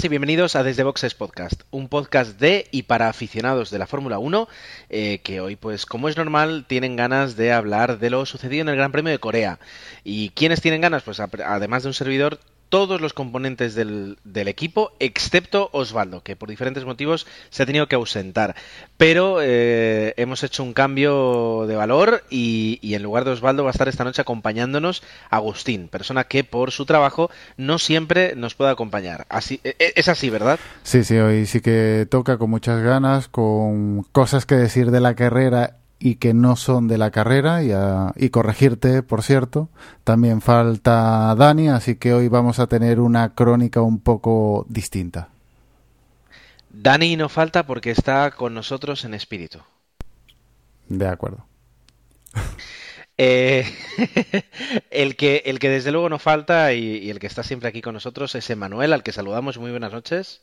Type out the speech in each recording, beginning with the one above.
y bienvenidos a Desde Boxes Podcast, un podcast de y para aficionados de la Fórmula 1, eh, que hoy, pues como es normal, tienen ganas de hablar de lo sucedido en el Gran Premio de Corea. ¿Y quiénes tienen ganas? Pues además de un servidor, todos los componentes del, equipo, excepto Osvaldo, que por diferentes motivos se ha tenido que ausentar. Pero eh, hemos hecho un cambio de valor y, en lugar de Osvaldo va a estar esta noche acompañándonos Agustín, persona que por su trabajo no siempre nos puede acompañar. Así, e, e, es así, ¿verdad? Sí, sí, hoy sí que toca con muchas ganas, con cosas que decir de la carrera y que no son de la carrera y, corregirte, por cierto. También falta Dani, así que hoy vamos a tener una crónica un poco distinta. Dani no falta porque está con nosotros en espíritu. De acuerdo. Eh, el, que, el que desde luego no falta y, y, el que está siempre aquí con nosotros es Emanuel, al que saludamos. Muy buenas noches.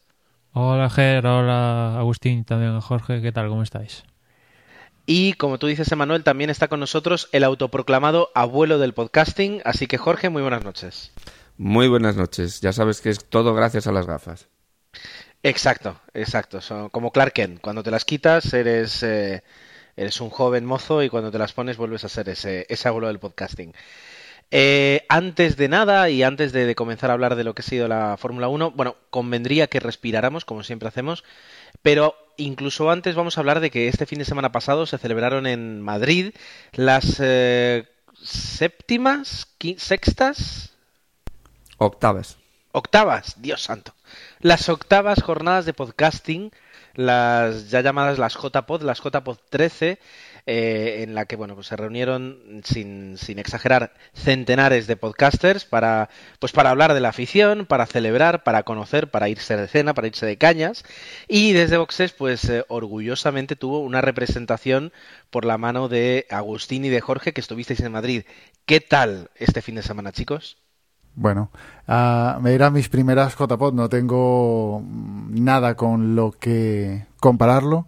Hola Ger, hola Agustín, también Jorge, ¿qué tal? ¿Cómo estáis? Y como tú dices, Emanuel, también está con nosotros el autoproclamado abuelo del podcasting. Así que, Jorge, muy buenas noches. Muy buenas noches. Ya sabes que es todo gracias a las gafas. Exacto, exacto. Son como Clark Kent. Cuando te las quitas, eres, eh, eres un joven mozo y cuando te las pones, vuelves a ser ese, ese abuelo del podcasting. Eh, antes de nada y antes de, de, comenzar a hablar de lo que ha sido la Fórmula 1, bueno, convendría que respiráramos, como siempre hacemos, pero incluso antes vamos a hablar de que este fin de semana pasado se celebraron en Madrid las eh, séptimas, sextas, octavas. Octavas, Dios santo. Las octavas jornadas de podcasting, las ya llamadas las JPod, las JPod 13, eh, en la que bueno pues se reunieron sin, sin, exagerar centenares de podcasters para pues para hablar de la afición para celebrar para conocer para irse de cena para irse de cañas. Y desde Boxes pues eh, orgullosamente tuvo una representación por la mano de Agustín y de Jorge que estuvisteis en Madrid. Qué tal este fin de semana chicos bueno, uh, me irán mis primeras JPod, no tengo nada con lo que compararlo,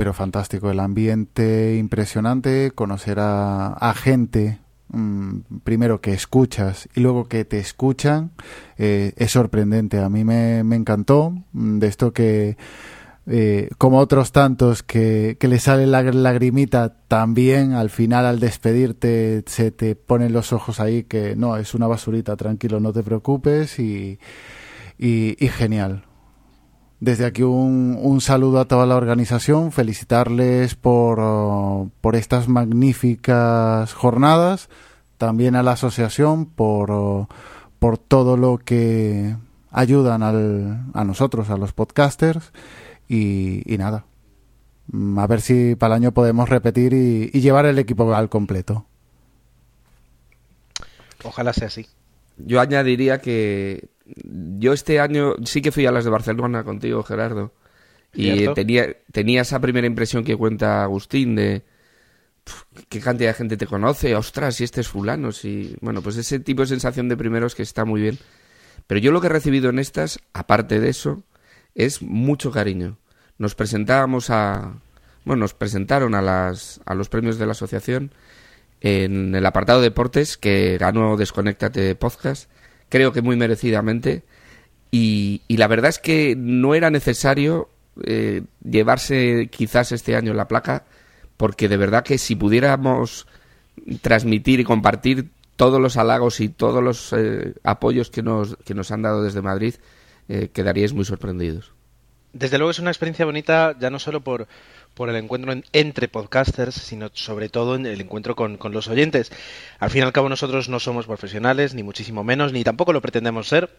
pero fantástico, el ambiente impresionante, conocer a, gente mm, primero que escuchas y luego que te escuchan eh, es sorprendente. A mí me, encantó mm, de esto que, eh, como otros tantos, que, le sale la lagrimita, también al final al despedirte se te ponen los ojos ahí que no, es una basurita, tranquilo, no te preocupes y, y genial. Desde aquí un, un, saludo a toda la organización, felicitarles por, uh, por estas magníficas jornadas, también a la asociación por, uh, por todo lo que ayudan al, a nosotros, a los podcasters, y, y, nada. A ver si para el año podemos repetir y, y llevar el equipo al completo. Ojalá sea así. Yo añadiría que yo este año sí que fui a las de Barcelona contigo, Gerardo. Y tenía, tenía esa primera impresión que cuenta Agustín de qué cantidad de gente te conoce, ostras, si este es fulano, si... Bueno, pues ese tipo de sensación de primeros que está muy bien. Pero yo lo que he recibido en estas, aparte de eso, es mucho cariño. Nos presentábamos a... Bueno, nos presentaron a, las, a los premios de la asociación en el apartado deportes que ganó Desconéctate Podcast creo que muy merecidamente. Y, la verdad es que no era necesario eh, llevarse quizás este año la placa, porque de verdad que si pudiéramos transmitir y compartir todos los halagos y todos los eh, apoyos que nos, que nos han dado desde Madrid, eh, quedaríais muy sorprendidos. Desde luego es una experiencia bonita, ya no solo por, por el encuentro entre podcasters, sino sobre todo en el encuentro con, con, los oyentes. Al fin y al cabo nosotros no somos profesionales, ni muchísimo menos, ni tampoco lo pretendemos ser.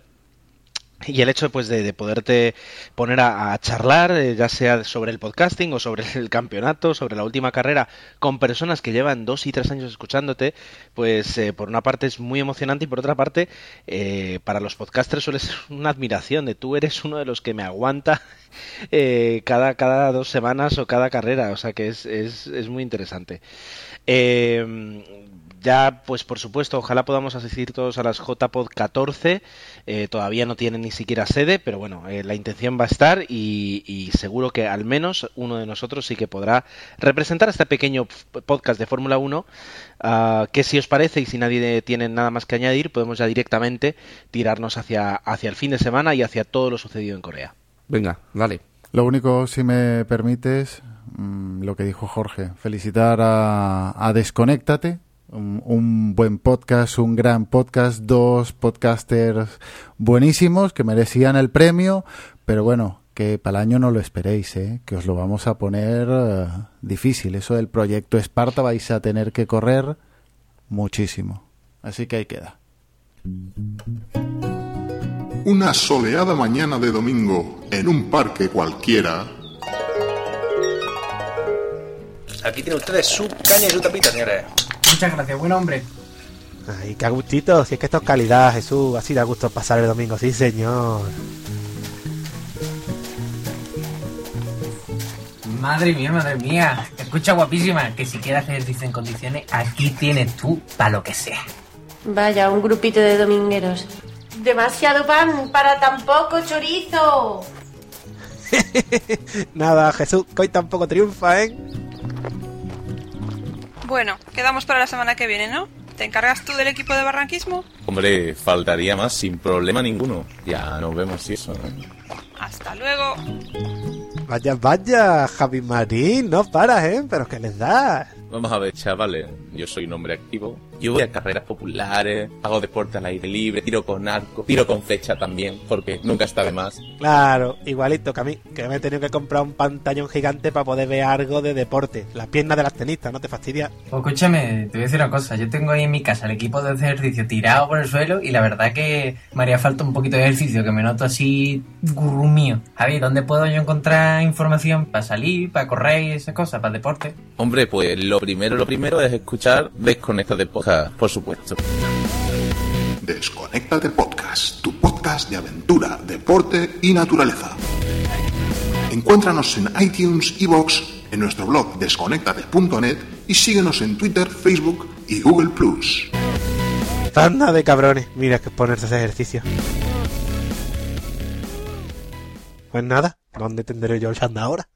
Y el hecho pues, de, de poderte poner a, charlar, eh, ya sea sobre el podcasting o sobre el campeonato, sobre la última carrera, con personas que llevan dos y tres años escuchándote, pues eh, por una parte es muy emocionante y por otra parte, eh, para los podcasters suele ser una admiración de tú eres uno de los que me aguanta cada, cada dos semanas o cada carrera, o sea que es, es, es muy interesante ya, pues por supuesto, ojalá podamos asistir todos a las JPod 14. Eh, todavía no tienen ni siquiera sede, pero bueno, eh, la intención va a estar y, seguro que al menos uno de nosotros sí que podrá representar este pequeño podcast de Fórmula 1. Ah, que si os parece y si nadie tiene nada más que añadir, podemos ya directamente tirarnos hacia, hacia el fin de semana y hacia todo lo sucedido en Corea. Venga, dale. Lo único, si me permites, mm, lo que dijo Jorge, felicitar a, a Desconéctate, un, buen podcast, un gran podcast, dos podcasters buenísimos que merecían el premio, pero bueno, que para el año no lo esperéis, ¿eh? que os lo vamos a poner eh, difícil. Eso del proyecto Esparta vais a tener que correr muchísimo. Así que ahí queda. Una soleada mañana de domingo en un parque cualquiera. Aquí tiene ustedes su caña y su tapita, señores. Muchas gracias, buen hombre. Ay, qué gustito, si es que esto es calidad, Jesús. Así da gusto pasar el domingo, sí, señor. Madre mía, madre mía. Escucha, guapísima, que si quieres hacer ejercicio en condiciones, aquí tienes tú para lo que sea. Vaya, un grupito de domingueros. Demasiado pan para tan poco chorizo. Nada, Jesús, que hoy tampoco triunfa, ¿eh? Bueno, quedamos para la semana que viene, ¿no? ¿Te encargas tú del equipo de barranquismo? Hombre, faltaría más sin problema ninguno. Ya nos vemos y eso. Hasta luego. Vaya, vaya, Javi Marín, no paras, ¿eh? Pero ¿qué les da? Vamos a ver, chavales. Yo soy un hombre activo. Yo voy a carreras populares, hago deporte al aire libre, tiro con arco, tiro con flecha también, porque nunca está de más. Claro, igualito que a mí, que me he tenido que comprar un pantallón gigante para poder ver algo de deporte. Las piernas de las tenistas, ¿no te fastidia? Pues escúchame, te voy a decir una cosa. Yo tengo ahí en mi casa el equipo de ejercicio tirado por el suelo y la verdad que me haría falta un poquito de ejercicio, que me noto así gurú mío. Javi, ¿dónde puedo yo encontrar información para salir, para correr y esas cosas, para deporte? Hombre, pues lo primero, lo primero es escuchar Desconectate Podcast, por supuesto. Desconectate Podcast, tu podcast de aventura, deporte y naturaleza. Encuéntranos en iTunes, Evox, en nuestro blog desconectate.net y síguenos en Twitter, Facebook y Google Plus. Tanda de cabrones, mira que ponerse ese ejercicio. Pues nada, ¿dónde tendré yo el chanda ahora?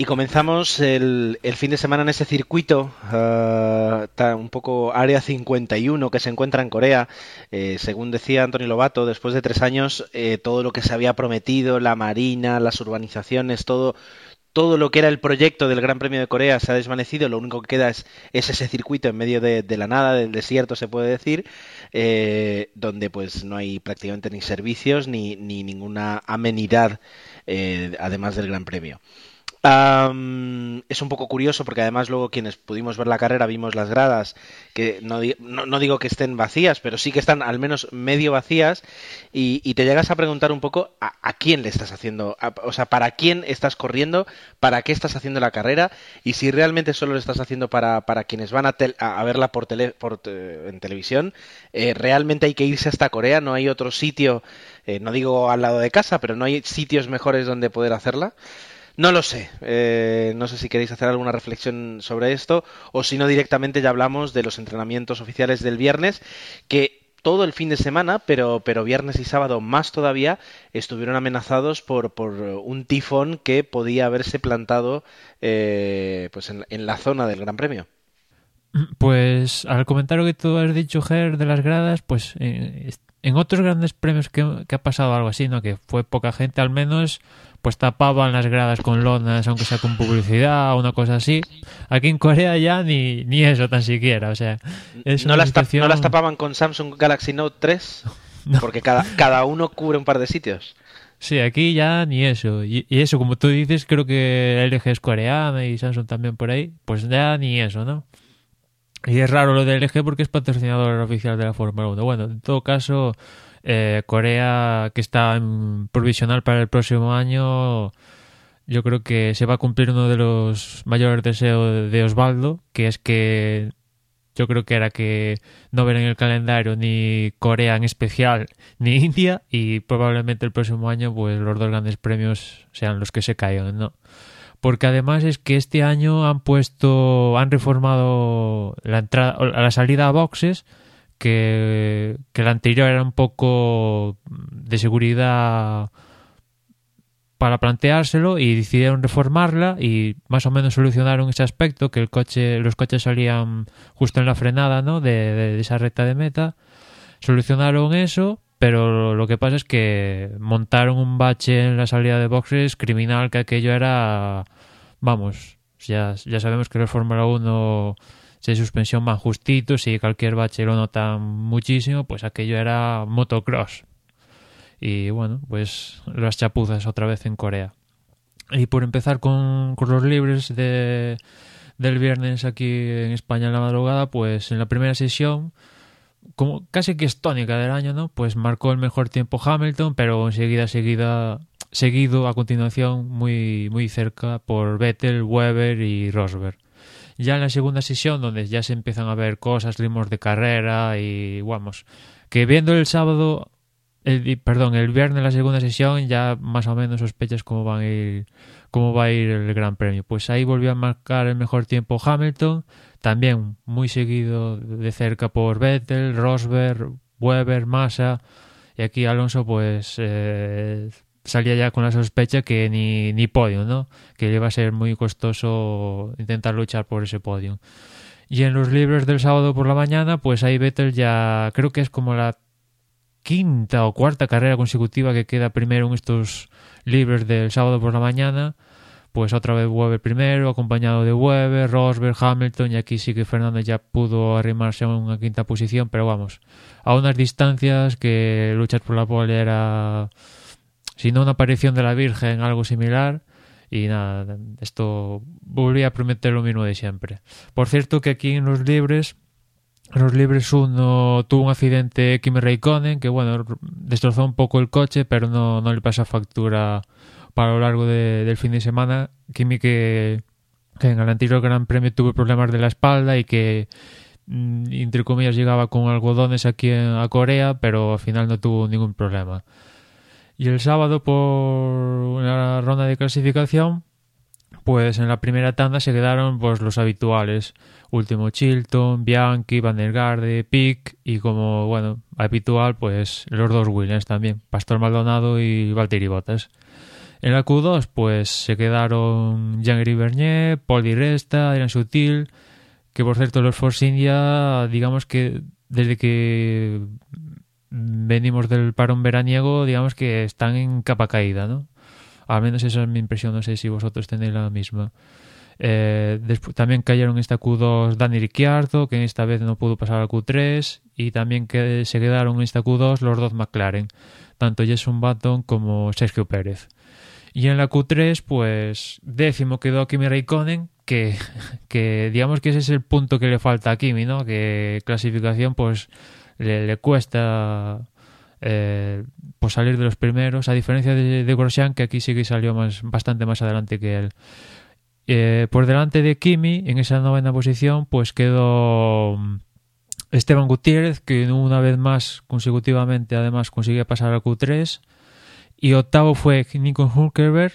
Y comenzamos el, fin de semana en ese circuito, uh, un poco Área 51 que se encuentra en Corea. Eh, según decía Antonio Lobato, después de tres años, eh, todo lo que se había prometido, la marina, las urbanizaciones, todo, todo lo que era el proyecto del Gran Premio de Corea se ha desvanecido. Lo único que queda es, ese circuito en medio de, la nada, del desierto, se puede decir, eh, donde pues no hay prácticamente ni servicios ni, ni ninguna amenidad, además del Gran Premio es un poco curioso porque además luego quienes pudimos ver la carrera vimos las gradas que no, no, digo que estén vacías, pero sí que están al menos medio vacías y, te llegas a preguntar un poco a, quién le estás haciendo, o sea, para quién estás corriendo, para qué estás haciendo la carrera y si realmente solo lo estás haciendo para, para quienes van a, a verla por, tele por en televisión, eh, realmente hay que irse hasta Corea, no hay otro sitio, eh, no digo al lado de casa, pero no hay sitios mejores donde poder hacerla. No lo sé. Eh, no sé si queréis hacer alguna reflexión sobre esto o si no directamente ya hablamos de los entrenamientos oficiales del viernes que todo el fin de semana, pero, pero viernes y sábado más todavía, estuvieron amenazados por, por un tifón que podía haberse plantado eh, pues en, la zona del Gran Premio. Pues al comentario que tú has dicho, Ger, de las gradas, pues eh, en otros grandes premios que, que, ha pasado algo así, ¿no? Que fue poca gente, al menos pues tapaban las gradas con lonas, aunque sea con publicidad o una cosa así. Aquí en Corea ya ni, ni eso tan siquiera, o sea, ¿No, las ¿No las tapaban con Samsung Galaxy Note 3? Porque cada, cada uno cubre un par de sitios. Sí, aquí ya ni eso. Y, eso, como tú dices, creo que LG es coreana y Samsung también por ahí. Pues ya ni eso, ¿no? Y es raro lo de LG porque es patrocinador oficial de la Fórmula 1. Bueno, en todo caso, eh, Corea, que está en provisional para el próximo año, yo creo que se va a cumplir uno de los mayores deseos de Osvaldo, que es que yo creo que era que no ver en el calendario ni Corea en especial ni India y probablemente el próximo año pues los dos grandes premios sean los que se caigan, ¿no? porque además es que este año han puesto, han reformado la entrada, la salida a boxes, que, la anterior era un poco de seguridad para planteárselo y decidieron reformarla y más o menos solucionaron ese aspecto que el coche los coches salían justo en la frenada ¿no? de, de esa recta de meta solucionaron eso pero lo que pasa es que montaron un bache en la salida de boxes criminal que aquello era vamos ya, ya sabemos que los Fórmula 1 de suspensión van justitos y cualquier bache lo notan muchísimo pues aquello era motocross y bueno, pues las chapuzas otra vez en Corea. Y por empezar con, con los libres de, del viernes aquí en España en la madrugada, pues en la primera sesión, como casi que es tónica del año, ¿no? Pues marcó el mejor tiempo Hamilton, pero enseguida, seguida, seguido a continuación muy, muy cerca por Vettel, Weber y Rosberg. Ya en la segunda sesión, donde ya se empiezan a ver cosas, ritmos de carrera y vamos, que viendo el sábado el, perdón, el viernes la segunda sesión ya más o menos sospechas cómo van a ir cómo va a ir el Gran Premio. Pues ahí volvió a marcar el mejor tiempo Hamilton, también muy seguido de cerca por Vettel, Rosberg, Weber, Massa y aquí Alonso pues eh, salía ya con la sospecha que ni, ni podio, ¿no? Que iba a ser muy costoso intentar luchar por ese podio. Y en los libros del sábado por la mañana, pues ahí Vettel ya creo que es como la quinta o cuarta carrera consecutiva que queda primero en estos libres del sábado por la mañana. Pues otra vez Weber primero, acompañado de Weber, Rosberg, Hamilton, y aquí sí que Fernando ya pudo arrimarse a una quinta posición, pero vamos, a unas distancias que luchar por la pole era, si no una aparición de la Virgen, algo similar. Y nada, esto volvía a prometer lo mismo de siempre. Por cierto que aquí en los libres los libres uno tuvo un accidente Kimi Raikkonen que bueno destrozó un poco el coche pero no, no le pasa factura para lo largo del fin de semana Kimi que, que, en el anterior Gran Premio tuvo problemas de la espalda y que mm, entre comillas llegaba con algodones aquí en, a Corea pero al final no tuvo ningún problema y el sábado por una ronda de clasificación pues en la primera tanda se quedaron pues los habituales Último Chilton, Bianchi, Van der Garde, Pick y como, bueno, habitual, pues los dos Williams también, Pastor Maldonado y Valtteri Bottas. En la Q2, pues se quedaron Jean-Gary Bernier, Paul Di Resta, Adrian Sutil, que por cierto los Force India, digamos que desde que venimos del parón veraniego, digamos que están en capa caída, ¿no? Al menos esa es mi impresión, no sé si vosotros tenéis la misma. Eh, también cayeron esta Q2 Dani Ricciardo, que esta vez no pudo pasar a Q3, y también que se quedaron en esta Q2 los dos McLaren, tanto Jason Button como Sergio Pérez. Y en la Q3, pues décimo quedó Kimi Raikkonen, que, que digamos que ese es el punto que le falta a Kimi, ¿no? Que clasificación, pues le, cuesta eh, pues salir de los primeros, a diferencia de, de Grosjean, que aquí sí que salió más, bastante más adelante que él. Eh, por delante de Kimi, en esa novena posición, pues quedó mm, Esteban Gutiérrez, que una vez más consecutivamente además consiguió pasar a Q3. Y octavo fue Nico Hulkerberg,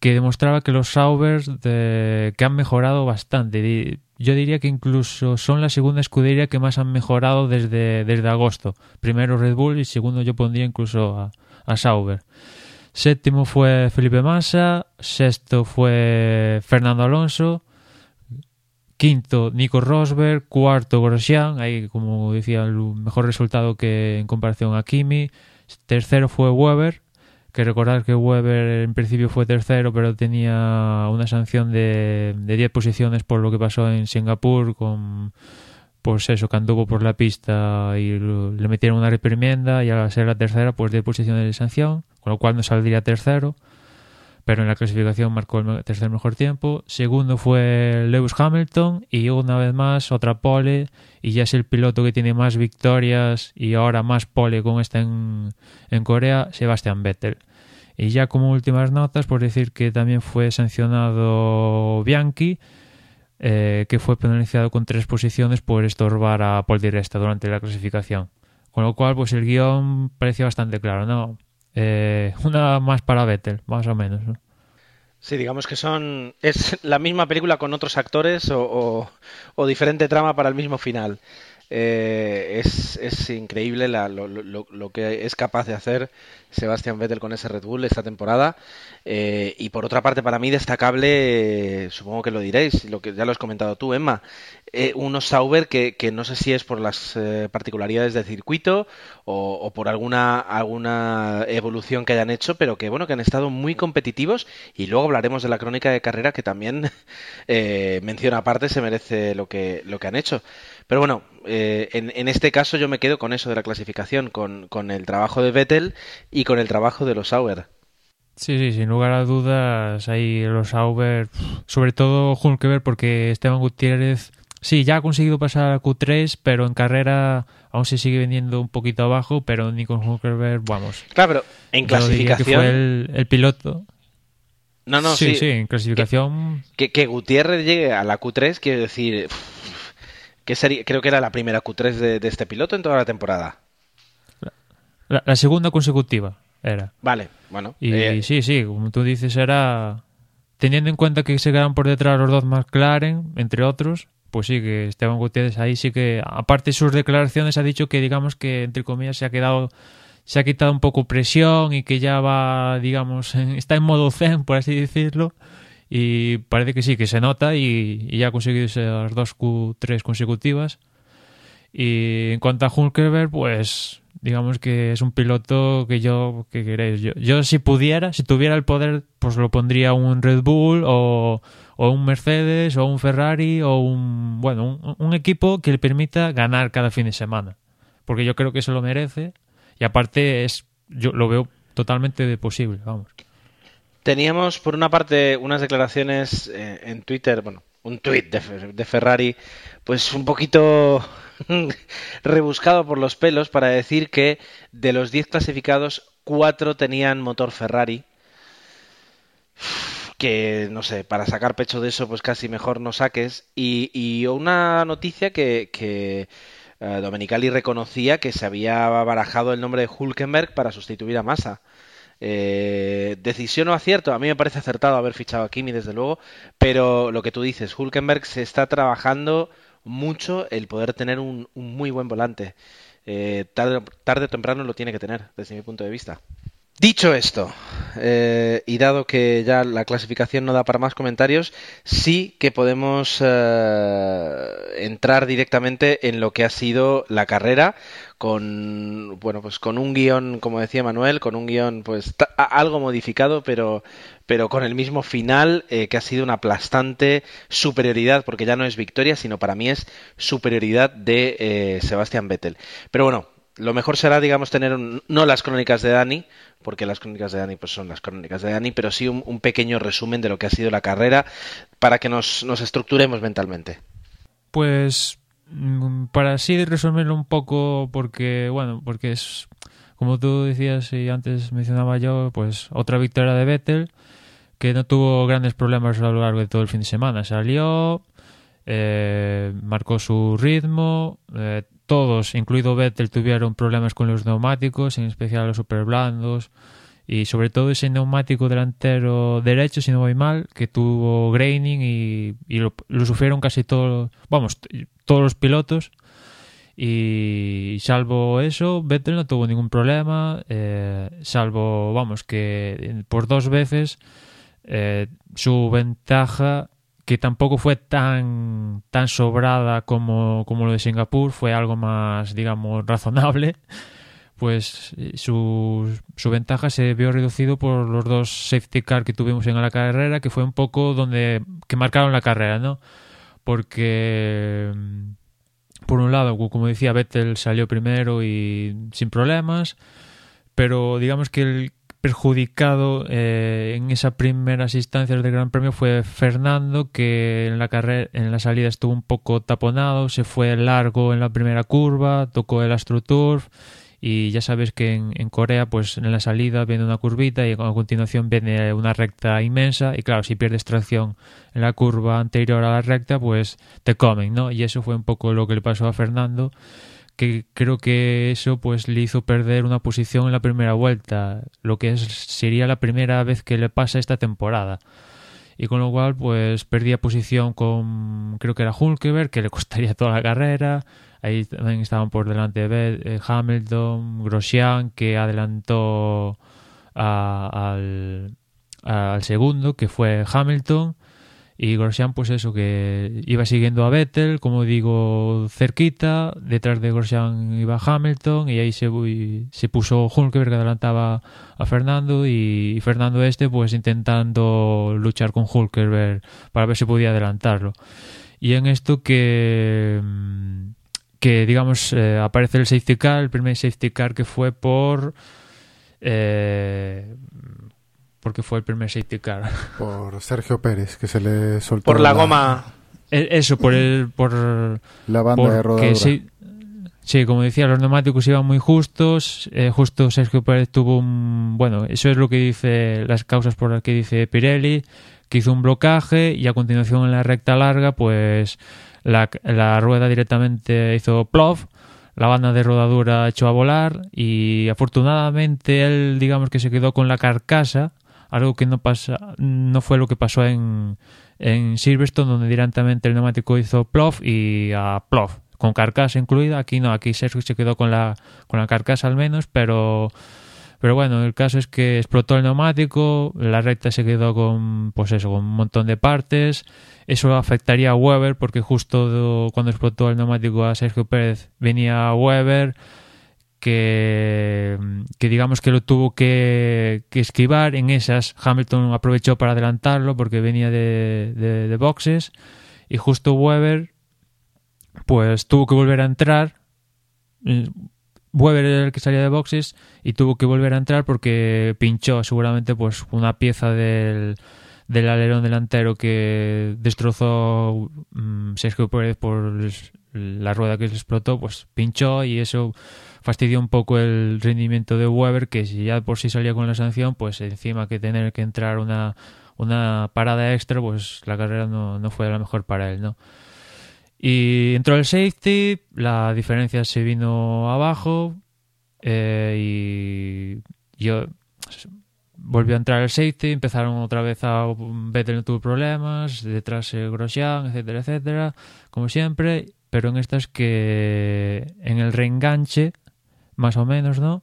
que demostraba que los Saubers que han mejorado bastante. Yo diría que incluso son la segunda escudería que más han mejorado desde, desde agosto. Primero Red Bull y segundo yo pondría incluso a, a Sauber. Séptimo fue Felipe Massa, sexto fue Fernando Alonso, quinto Nico Rosberg, cuarto Grosjean, ahí como decía el mejor resultado que en comparación a Kimi, tercero fue Weber, que recordar que Weber en principio fue tercero pero tenía una sanción de, de 10 posiciones por lo que pasó en Singapur con pues eso, que anduvo por la pista y le metieron una reprimienda y al ser la tercera pues 10 posiciones de sanción con lo cual no saldría tercero, pero en la clasificación marcó el tercer mejor tiempo. Segundo fue Lewis Hamilton y una vez más otra pole y ya es el piloto que tiene más victorias y ahora más pole con esta en, en Corea, Sebastian Vettel. Y ya como últimas notas, por decir que también fue sancionado Bianchi, eh, que fue penalizado con tres posiciones por estorbar a Paul Di Resta durante la clasificación. Con lo cual, pues el guion parecía bastante claro, ¿no? Eh, una más para Vettel, más o menos. Sí, digamos que son es la misma película con otros actores o, o diferente trama para el mismo final. Eh, es, es, increíble la, lo, lo, lo, que es capaz de hacer Sebastian Vettel con ese Red Bull esta temporada. Eh, y por otra parte, para mí destacable, eh, supongo que lo diréis, lo que ya lo has comentado tú, Emma, eh, unos Sauber que, que, no sé si es por las particularidades del circuito o, por alguna, alguna evolución que hayan hecho, pero que bueno, que han estado muy competitivos y luego hablaremos de la crónica de carrera que también menciona aparte se merece lo que, lo que han hecho. Pero bueno, eh, en, en, este caso yo me quedo con eso de la clasificación, con, con el trabajo de Vettel y con el trabajo de los Sauber. Sí, sí, sin lugar a dudas, ahí los Sauber, sobre todo Hulkeberg, porque Esteban Gutiérrez, sí, ya ha conseguido pasar a Q3, pero en carrera aún se sigue vendiendo un poquito abajo, pero ni con Hulkeberg, vamos. Claro, pero en clasificación. Que fue el, el, piloto. No, no, sí. Sí, sí en clasificación. Que, que, Gutiérrez llegue a la Q3, quiero decir. Que sería, creo que era la primera Q3 de, de este piloto en toda la temporada. La, la segunda consecutiva era. Vale, bueno. Y eh... sí, sí, como tú dices, era. Teniendo en cuenta que se quedan por detrás los dos McLaren, entre otros, pues sí, que Esteban Gutiérrez ahí sí que, aparte de sus declaraciones, ha dicho que, digamos, que entre comillas se ha quedado, se ha quitado un poco presión y que ya va, digamos, en, está en modo zen, por así decirlo. Y parece que sí, que se nota y, ya ha conseguido esas dos Q3 consecutivas. Y en cuanto a Hulkerberg, pues digamos que es un piloto que yo, que queréis, yo, yo si pudiera, si tuviera el poder, pues lo pondría un Red Bull o, o un Mercedes o un Ferrari o un, bueno, un, un, equipo que le permita ganar cada fin de semana. Porque yo creo que se lo merece y aparte es, yo lo veo totalmente posible, vamos. Teníamos por una parte unas declaraciones eh, en Twitter, bueno, un tweet de, de Ferrari, pues un poquito rebuscado por los pelos para decir que de los 10 clasificados, 4 tenían motor Ferrari. Que no sé, para sacar pecho de eso, pues casi mejor no saques. Y, y una noticia que, que uh, Domenicali reconocía que se había barajado el nombre de Hulkenberg para sustituir a Massa. Eh, decisión o acierto, a mí me parece acertado haber fichado a Kimi, desde luego, pero lo que tú dices, Hulkenberg se está trabajando mucho el poder tener un, un muy buen volante. Eh, tarde, tarde, o temprano lo tiene que tener, desde mi punto de vista. Dicho esto, eh, y dado que ya la clasificación no da para más comentarios, sí que podemos eh, entrar directamente en lo que ha sido la carrera con bueno pues con un guion como decía Manuel con un guion pues algo modificado pero pero con el mismo final eh, que ha sido una aplastante superioridad porque ya no es victoria sino para mí es superioridad de eh, Sebastian Vettel. Pero bueno lo mejor será, digamos, tener un, no las crónicas de Dani, porque las crónicas de Dani pues son las crónicas de Dani, pero sí un, pequeño resumen de lo que ha sido la carrera para que nos, nos estructuremos mentalmente. Pues para así resumirlo un poco, porque, bueno, porque es, como tú decías y antes mencionaba yo, pues otra victoria de Vettel, que no tuvo grandes problemas a lo largo de todo el fin de semana. Salió, eh, marcó su ritmo, eh, todos, incluido Vettel, tuvieron problemas con los neumáticos, en especial los super blandos y sobre todo ese neumático delantero derecho, si no voy mal, que tuvo graining y, y lo, sufrieron casi todos, vamos, todos los pilotos. Y salvo eso, Vettel no tuvo ningún problema, eh, salvo, vamos, que por dos veces eh, su ventaja que tampoco fue tan, tan sobrada como, como lo de Singapur, fue algo más, digamos, razonable, pues su, su ventaja se vio reducido por los dos safety car que tuvimos en la carrera, que fue un poco donde que marcaron la carrera, ¿no? Porque por un lado, como decía, Vettel salió primero y sin problemas, pero digamos que el perjudicado eh, en esas primeras instancias del Gran Premio fue Fernando, que en la carrera, en la salida estuvo un poco taponado, se fue largo en la primera curva, tocó el AstroTurf y ya sabes que en, en, Corea pues en la salida viene una curvita y a continuación viene una recta inmensa y claro si pierdes tracción en la curva anterior a la recta pues te comen no y eso fue un poco lo que le pasó a Fernando que creo que eso pues le hizo perder una posición en la primera vuelta, lo que es, sería la primera vez que le pasa esta temporada. Y con lo cual pues perdía posición con creo que era Hulkeberg, que le costaría toda la carrera. Ahí también estaban por delante de eh, Hamilton, Grosjean, que adelantó al, al segundo, que fue Hamilton. Y Grosjean, pues eso, que iba siguiendo a Vettel, como digo, cerquita. Detrás de Grosjean iba Hamilton y ahí se, puso Hulkenberg que adelantaba a Fernando y, Fernando este, pues intentando luchar con Hulkenberg para ver si podía adelantarlo. Y en esto que, que digamos, eh, aparece el safety car, el primer safety car que fue por... Eh, porque fue el primer safety car. Por Sergio Pérez, que se le soltó. Por la goma. Eh, Eso, por el. Por, La banda de rodadura. Sí, sí, como decía, los neumáticos iban muy justos. eh, justo Sergio Pérez tuvo un. Bueno, eso es lo que dice. Las causas por las que dice Pirelli, que hizo un blocaje y a continuación en la recta larga, pues la, la rueda directamente hizo plof. La banda de rodadura echó a volar y afortunadamente él, digamos que se quedó con la carcasa, algo que no pasa, no fue lo que pasó en, en Silverstone, donde directamente el neumático hizo plof y a plof, con carcasa incluida. Aquí no, aquí Sergio se quedó con la, con la carcasa al menos, pero, pero bueno, el caso es que explotó el neumático, la recta se quedó con, pues eso, con un montón de partes. Eso afectaría a Weber porque justo do- cuando explotó el neumático a Sergio Pérez venía Weber que, digamos que lo tuvo que, esquivar en esas. Hamilton aprovechó para adelantarlo porque venía de boxes. Y justo Weber pues tuvo que volver a entrar. Eh, Weber era el que salía de boxes y tuvo que volver a entrar porque pinchó seguramente pues una pieza del, del alerón delantero que destrozó mm, Sergio Pérez por la rueda que se explotó, pues pinchó y eso fastidió un poco el rendimiento de Weber, que si ya por sí salía con la sanción, pues encima que tener que entrar una, una parada extra, pues la carrera no, no fue la mejor para él, ¿no? Y entró el safety, la diferencia se vino abajo eh, y yo volvió a entrar el safety, empezaron otra vez a Vettel no tuvo problemas, detrás eh, Grosjean, etcétera, etcétera, como siempre, pero en estas que en el reenganche, más o menos, ¿no?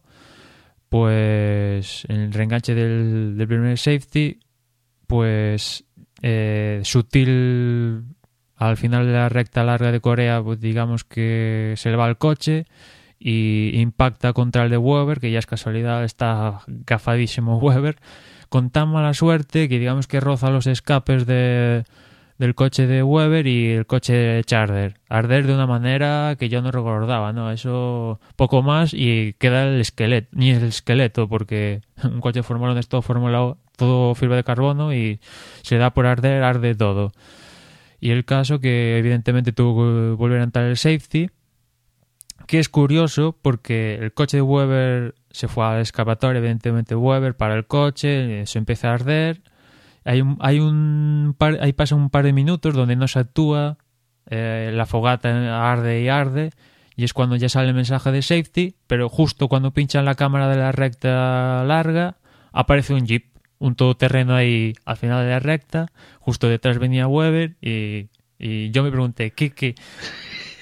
Pues en el reenganche del, del primer safety, pues eh, sutil al final de la recta larga de Corea, pues digamos que se le va el coche y impacta contra el de Weber, que ya es casualidad, está gafadísimo Weber, con tan mala suerte que digamos que roza los escapes de, del coche de Weber y el coche echa a arder. De una manera que yo no recordaba, ¿no? Eso poco más y queda el esqueleto, ni el esqueleto, porque un coche de Fórmula 1 es todo Fórmula todo fibra de carbono y se da por arder, arde todo. Y el caso que evidentemente tuvo que volver a entrar el safety, que es curioso porque el coche de Weber se fue al escapatorio, evidentemente Weber para el coche, se empieza a arder. Hay un, hay un par, ahí pasa un par de minutos donde no se actúa, eh, la fogata arde y arde, y es cuando ya sale el mensaje de safety, pero justo cuando pinchan la cámara de la recta larga, aparece un jeep, un todoterreno ahí al final de la recta, justo detrás venía Weber, y, y yo me pregunté, ¿qué, qué,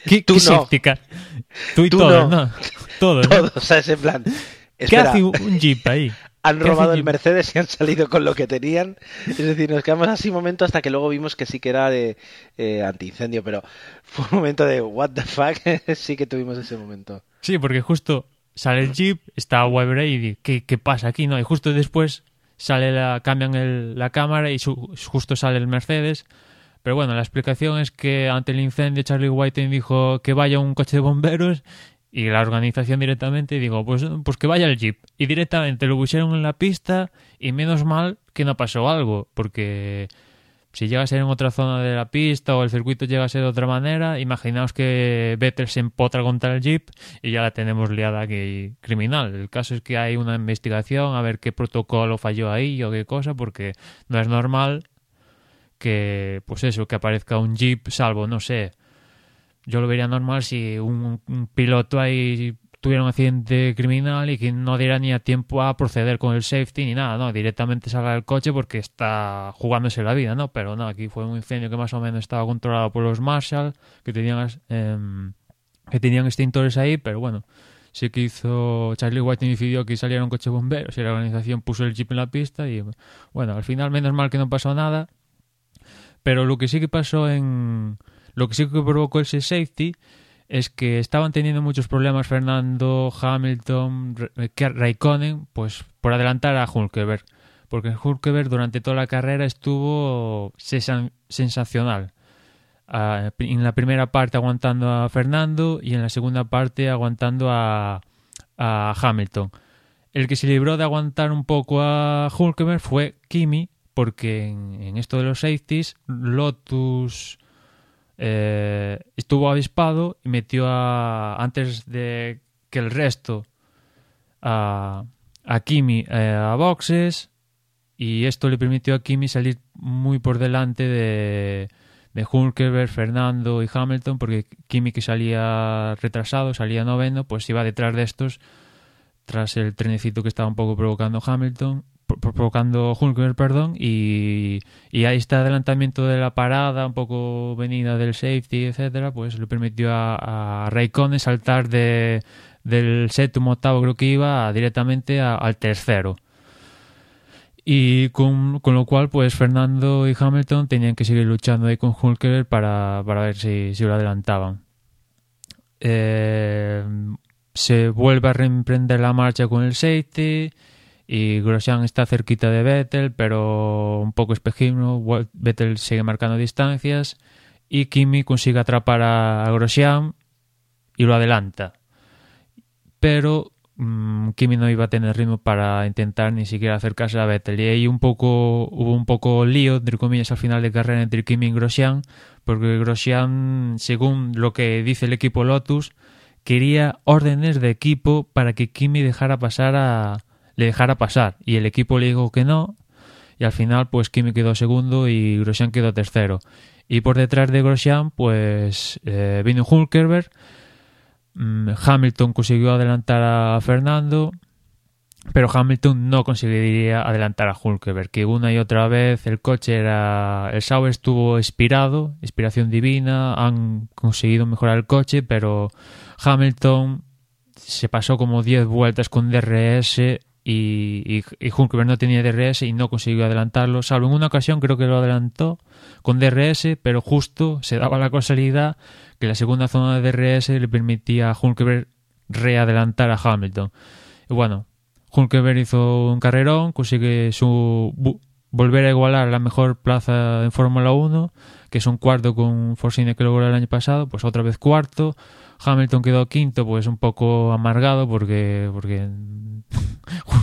qué, Tú qué no. safety car? Tú y Tú todos, no. ¿no? Todos, ¿no? Todos, ¿sabes? En plan. ¿Qué espera, hace un un jeep ahí? Han ¿Qué hace robado el? Mercedes y han salido con lo que tenían. Es decir, nos quedamos así un momento hasta que luego vimos que sí que era de eh, antiincendio, pero fue un momento de what the fuck. sí que tuvimos ese momento. Sí, porque justo sale el Jeep, está Weber y ¿qué, qué pasa aquí? No, y justo después sale la, cambian el- la cámara y su- justo sale el Mercedes. Pero bueno, la explicación es que ante el incendio Charlie Whiting dijo que vaya un coche de bomberos y la organización directamente digo, pues, pues que vaya el Jeep. Y directamente lo pusieron en la pista y menos mal que no pasó algo, porque si llega a ser en otra zona de la pista o el circuito llega a ser de otra manera, imaginaos que Vettel se empotra contra el Jeep y ya la tenemos liada aquí criminal. El caso es que hay una investigación a ver qué protocolo falló ahí o qué cosa, porque no es normal que, pues eso, que aparezca un Jeep, salvo, no sé, yo lo vería normal si un, piloto ahí tuviera un accidente criminal y que no diera ni a tiempo a proceder con el safety ni nada, ¿no? Directamente salga del coche porque está jugándose la vida, ¿no? Pero no, aquí fue un incendio que más o menos estaba controlado por los Marshall, que tenían, em, que tenían extintores ahí, pero bueno, sí que hizo Charlie White decidió que saliera un coche bombero y la organización puso el jeep en la pista y bueno, al final menos mal que no pasó nada, pero lo que sí que pasó en... Lo que sí que provocó ese safety es que estaban teniendo muchos problemas Fernando, Hamilton, Raikkonen, pues por adelantar a Hulkenberg. Porque Hulkenberg durante toda la carrera estuvo sensacional. Ah, en la primera parte aguantando a Fernando y en la segunda parte aguantando a, Hamilton. El que se libró de aguantar un poco a Hulkenberg fue Kimi, porque en, en esto de los safeties, Lotus eh, estuvo avispado y metió a, antes de que el resto a, a Kimi eh, a boxes y esto le permitió a Kimi salir muy por delante de, de Fernando y Hamilton porque Kimi que salía retrasado, salía noveno, pues iba detrás de estos tras el trenecito que estaba un poco provocando Hamilton provocando Hulkenberg, perdón, y, y ahí este adelantamiento de la parada, un poco venida del safety, etcétera, pues le permitió a, a Raikkonen saltar de, del séptimo octavo, creo que iba, directamente al tercero. Y con, con, lo cual, pues Fernando y Hamilton tenían que seguir luchando ahí con Hulkenberg para, para ver si, si lo adelantaban. Eh, se vuelve a reemprender la marcha con el safety y Grosjean está cerquita de Vettel, pero un poco espejismo. Vettel sigue marcando distancias y Kimi consigue atrapar a Grosjean y lo adelanta. Pero mmm, Kimi no iba a tener ritmo para intentar ni siquiera acercarse a Vettel. Y ahí un poco, hubo un poco lío, entre comillas, al final de carrera entre Kimi y Grosjean, porque Grosjean, según lo que dice el equipo Lotus, quería órdenes de equipo para que Kimi dejara pasar a, le dejara pasar. Y el equipo le dijo que no y al final pues Kimi quedó segundo y Grosjean quedó tercero. Y por detrás de Grosjean pues eh, vino Hulkerberg mm, Hamilton consiguió adelantar a Fernando pero Hamilton no conseguiría adelantar a Hulkenberg, que una y otra vez el coche era... El Sauber estuvo inspirado, inspiración divina, han conseguido mejorar el coche, pero Hamilton se pasó como 10 vueltas con DRS y, y, no tenía DRS y no consiguió adelantarlo, salvo en una ocasión creo que lo adelantó con DRS, pero justo se daba la casualidad que la segunda zona de DRS le permitía a Hulkenberg readelantar a Hamilton. Y bueno, Hulkenberg hizo un carrerón, consigue su volver a igualar la mejor plaza en Fórmula 1, que es un cuarto con Forcine que logró el año pasado, pues otra vez cuarto. Hamilton quedó quinto, pues un poco amargado porque, porque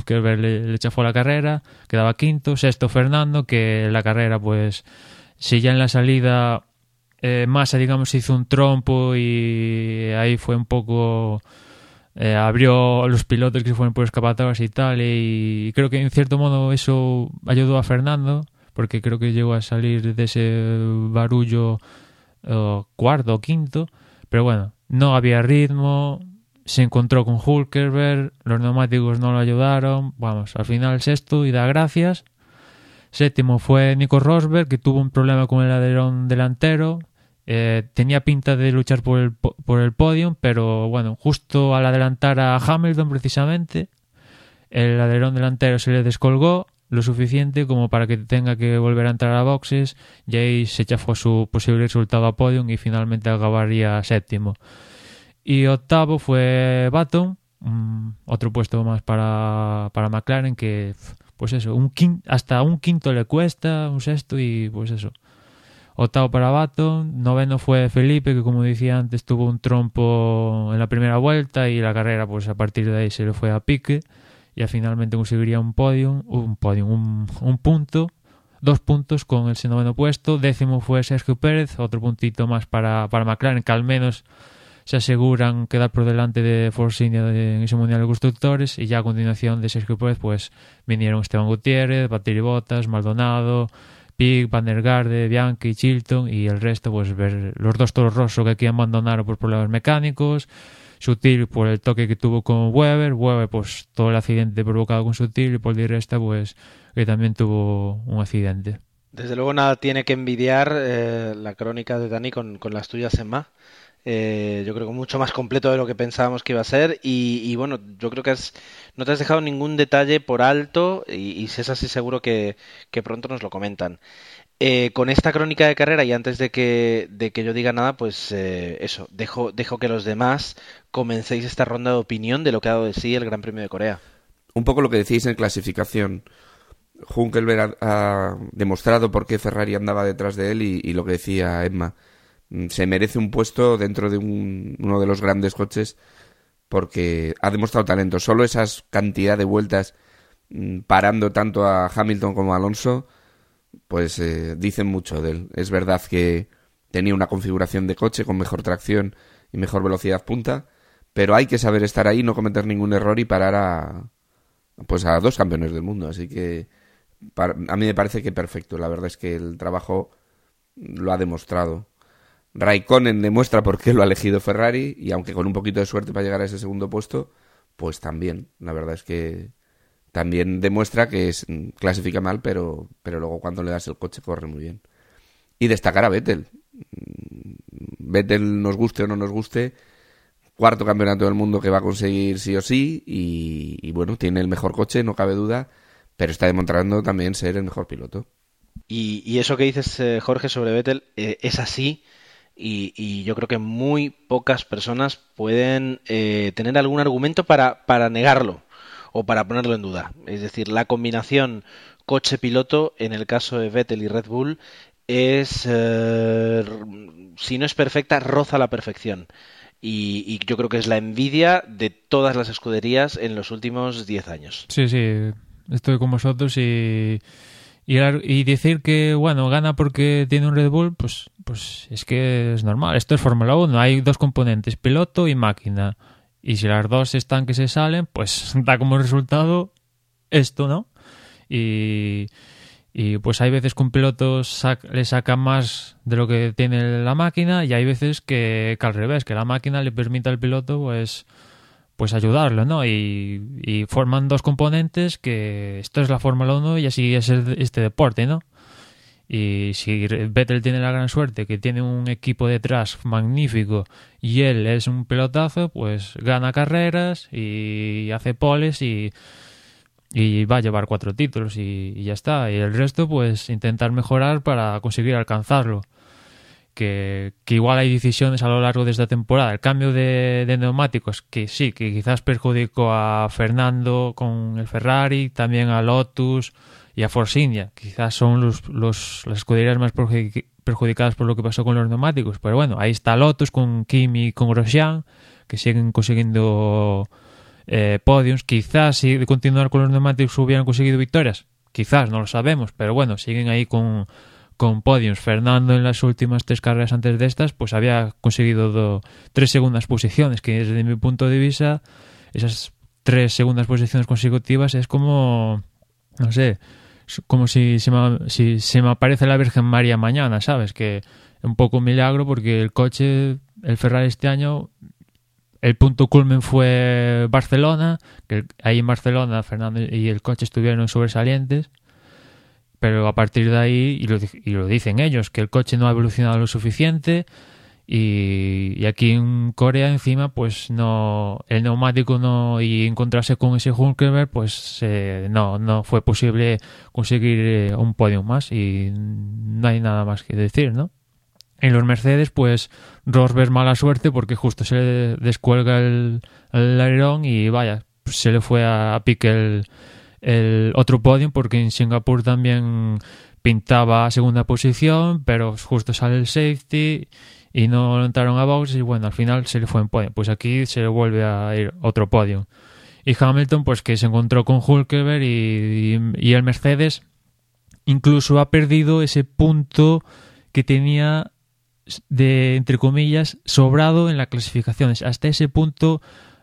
le, le chafó la carrera, quedaba quinto, sexto Fernando, que la carrera pues si ya en la salida eh, Massa digamos hizo un trompo y ahí fue un poco eh, abrió los pilotos que se fueron por escapatorias y tal y creo que en cierto modo eso ayudó a Fernando porque creo que llegó a salir de ese barullo uh, cuarto o quinto. Pero bueno no había ritmo se encontró con Hulkerberg, los neumáticos no lo ayudaron, vamos, al final sexto y da gracias. Séptimo fue Nico Rosberg, que tuvo un problema con el alerón delantero. Eh, tenía pinta de luchar por el, por el podium, pero bueno, justo al adelantar a Hamilton precisamente, el alerón delantero se le descolgó lo suficiente como para que tenga que volver a entrar a boxes y ahí se chafó su posible resultado a podium y finalmente acabaría séptimo. Y octavo fue Baton, otro puesto más para, para McLaren que, pues eso, un hasta un quinto le cuesta, un sexto y pues eso. Octavo para Baton, noveno fue Felipe, que como decía antes tuvo un trompo en la primera vuelta y la carrera pues a partir de ahí se le fue a pique y finalmente conseguiría un podium, un podium, un, un punto dos puntos con el noveno puesto. Décimo fue Sergio Pérez, otro puntito más para, para McLaren, que al menos se aseguran quedar por delante de Force India en ese Mundial de Constructores y ya a continuación de Sergio Pérez pues vinieron Esteban Gutiérrez, Batiri Botas, Maldonado, Pig, Van der Garde, Bianchi, Chilton y el resto, pues ver los dos toros rosos que aquí abandonaron por problemas mecánicos, Sutil por el toque que tuvo con Weber, Weber pues todo el accidente provocado con Sutil y por el resta pues que también tuvo un accidente. Desde luego nada tiene que envidiar eh, la crónica de Dani con, con las tuyas en más. Eh, yo creo que mucho más completo de lo que pensábamos que iba a ser y, y bueno, yo creo que has, no te has dejado ningún detalle por alto y, y si es así seguro que, que pronto nos lo comentan. Eh, con esta crónica de carrera y antes de que, de que yo diga nada, pues eh, eso, dejo, dejo que los demás comencéis esta ronda de opinión de lo que ha dado de sí el Gran Premio de Corea. Un poco lo que decís en clasificación. Junkelberg ha, demostrado por qué Ferrari andaba detrás de él y, y lo que decía Emma. Mm, Se merece un puesto dentro de un- uno de los grandes coches porque ha demostrado talento. Solo esas cantidad de vueltas mm, parando tanto a Hamilton como a Alonso, pues eh, dicen mucho de él. Es verdad que tenía una configuración de coche con mejor tracción y mejor velocidad punta, pero hay que saber estar ahí, no cometer ningún error y parar a pues a dos campeones del mundo. Así que a mí me parece que perfecto. La verdad es que el trabajo lo ha demostrado. Raikkonen demuestra por qué lo ha elegido Ferrari y aunque con un poquito de suerte para llegar a ese segundo puesto, pues también. La verdad es que también demuestra que es, clasifica mal, pero, pero luego cuando le das el coche corre muy bien. Y destacar a Vettel. Mm, Vettel nos guste o no nos guste, cuarto campeonato del mundo que va a conseguir sí o sí y, bueno, tiene el mejor coche, no cabe duda, pero está demostrando también ser el mejor piloto. Y, eso que dices, eh, Jorge, sobre Vettel eh, es así. Y, y yo creo que muy pocas personas pueden eh, tener algún argumento para, para negarlo o para ponerlo en duda. Es decir, la combinación coche-piloto en el caso de Vettel y Red Bull es, eh, si no es perfecta, roza la perfección. Y, yo creo que es la envidia de todas las escuderías en los últimos 10 años. Sí, sí, estoy con vosotros y, y decir que, bueno, gana porque tiene un Red Bull, pues, pues es que es normal. Esto es Fórmula 1, hay dos componentes, piloto y máquina. Y si las dos están que se salen, pues da como resultado esto, ¿no? Y, y pues hay veces que un piloto le saca más de lo que tiene la máquina y hay veces que, al revés, que la máquina le permite al piloto pues pues ayudarlo, ¿no? Y, y forman dos componentes que esto es la Fórmula 1 y así es este deporte, ¿no? Y si Vettel tiene la gran suerte que tiene un equipo detrás magnífico y él es un pelotazo, pues gana carreras y hace poles y, va a llevar cuatro títulos y, ya está. Y el resto, pues intentar mejorar para conseguir alcanzarlo. Que, que igual hay decisiones a lo largo de esta temporada. El cambio de, de neumáticos, que sí, que quizás perjudicó a Fernando con el Ferrari, también a Lotus y a Force India. Quizás son los, los, las escuderías más perjudic- perjudicadas por lo que pasó con los neumáticos. Pero bueno, ahí está Lotus con Kimi y con Grosjean, que siguen consiguiendo eh, podiums. Quizás si de continuar con los neumáticos hubieran conseguido victorias. Quizás, no lo sabemos. Pero bueno, siguen ahí con, con podiums. Fernando en las últimas tres carreras antes de estas, pues había conseguido do- tres segundas posiciones, que desde mi punto de vista, esas tres segundas posiciones consecutivas es como, no sé, como si se me, si se me aparece la Virgen María mañana, ¿sabes? Que es un poco un milagro porque el coche, el Ferrari este año, el punto culmen fue Barcelona, que ahí en Barcelona Fernando y el coche estuvieron sobresalientes, pero a partir de ahí, y lo, di- y lo dicen ellos, que el coche no ha evolucionado lo suficiente y, aquí en Corea encima pues no el neumático no y encontrarse con ese Hulkenberg pues eh, no no fue posible conseguir eh, un podio más y no hay nada más que decir ¿no? En los Mercedes, pues Rosberg mala suerte porque justo se le descuelga el, el alerón y vaya, pues, se le fue a, a pique el, el otro podio porque en Singapur también pintaba segunda posición, pero justo sale el safety y no entraron a box y bueno, al final se le fue en podio. Pues aquí se le vuelve a ir otro podio. Y Hamilton, pues que se encontró con y, y el Mercedes incluso ha perdido ese punto que tenía de, entre comillas, sobrado en las clasificaciones. Hasta ese punto,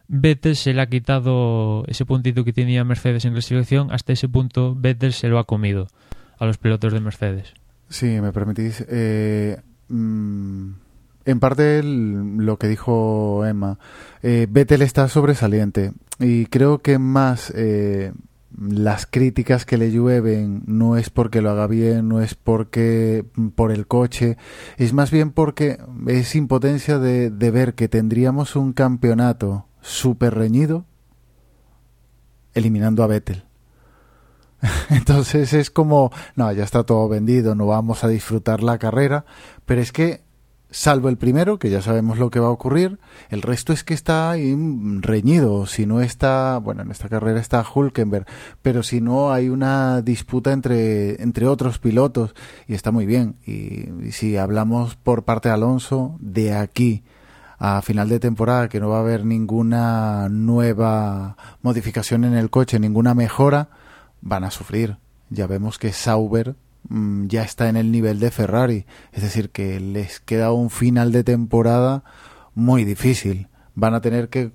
Vettel se le ha quitado ese puntito que tenía Mercedes en clasificación. Hasta ese punto, Vettel se lo ha comido a los pilotos de Mercedes. Sí, me permitís. Eh, mm, en parte lo que dijo Emma, eh, Vettel está sobresaliente y creo que más eh, las críticas que le llueven no es porque lo haga bien, no es porque por el coche, es más bien porque es impotencia de, de ver que tendríamos un campeonato súper reñido eliminando a Vettel. Entonces es como, no, ya está todo vendido, no vamos a disfrutar la carrera, pero es que salvo el primero, que ya sabemos lo que va a ocurrir, el resto es que está reñido. Si no está, bueno, en esta carrera está Hulkenberg, pero si no hay una disputa entre, entre otros pilotos y está muy bien. Y, si hablamos por parte de Alonso, de aquí a final de temporada que no va a haber ninguna nueva modificación en el coche, ninguna mejora, van a sufrir. Ya vemos que Sauber ya está en el nivel de Ferrari. Es decir, que les queda un final de temporada muy difícil. Van a tener que,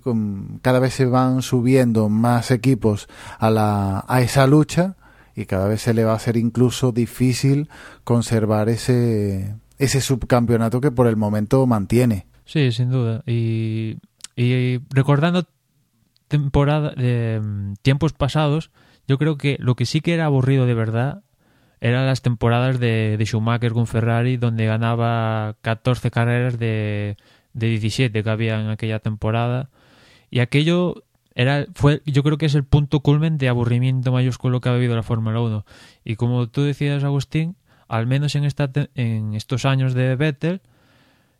cada vez se van subiendo más equipos a, la, a esa lucha y cada vez se le va a ser incluso difícil conservar ese, ese subcampeonato que por el momento mantiene. Sí, sin duda. Y, recordando temporada mm, tiempos pasados, yo creo que lo que sí que era aburrido de verdad eran las temporadas de, de Schumacher con Ferrari, donde ganaba 14 carreras de, de 17 que había en aquella temporada. Y aquello era, fue, yo creo que es el punto culmen de aburrimiento mayúsculo que ha habido la Fórmula 1. Y como tú decías, Agustín, al menos en, esta, en estos años de Vettel,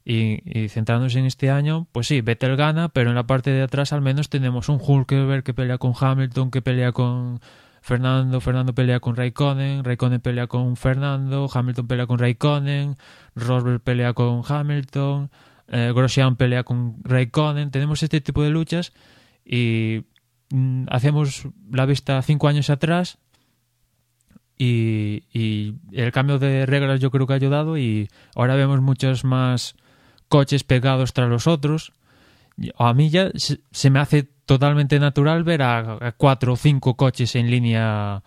y, centrándose en este año, pues sí, Vettel gana, pero en la parte de atrás al menos tenemos un Hulkenberg que pelea con Hamilton, que pelea con Fernando, Fernando pelea con Raikkonen, Raikkonen pelea con Fernando, Hamilton pelea con Raikkonen, Rosberg pelea con Hamilton, eh, Grosjean pelea con Raikkonen. Tenemos este tipo de luchas y mm, hacemos la vista cinco años atrás y, el cambio de reglas yo creo que ha ayudado y ahora vemos muchos más coches pegados tras los otros. A mí ya se me hace totalmente natural ver a, cuatro o cinco coches en línea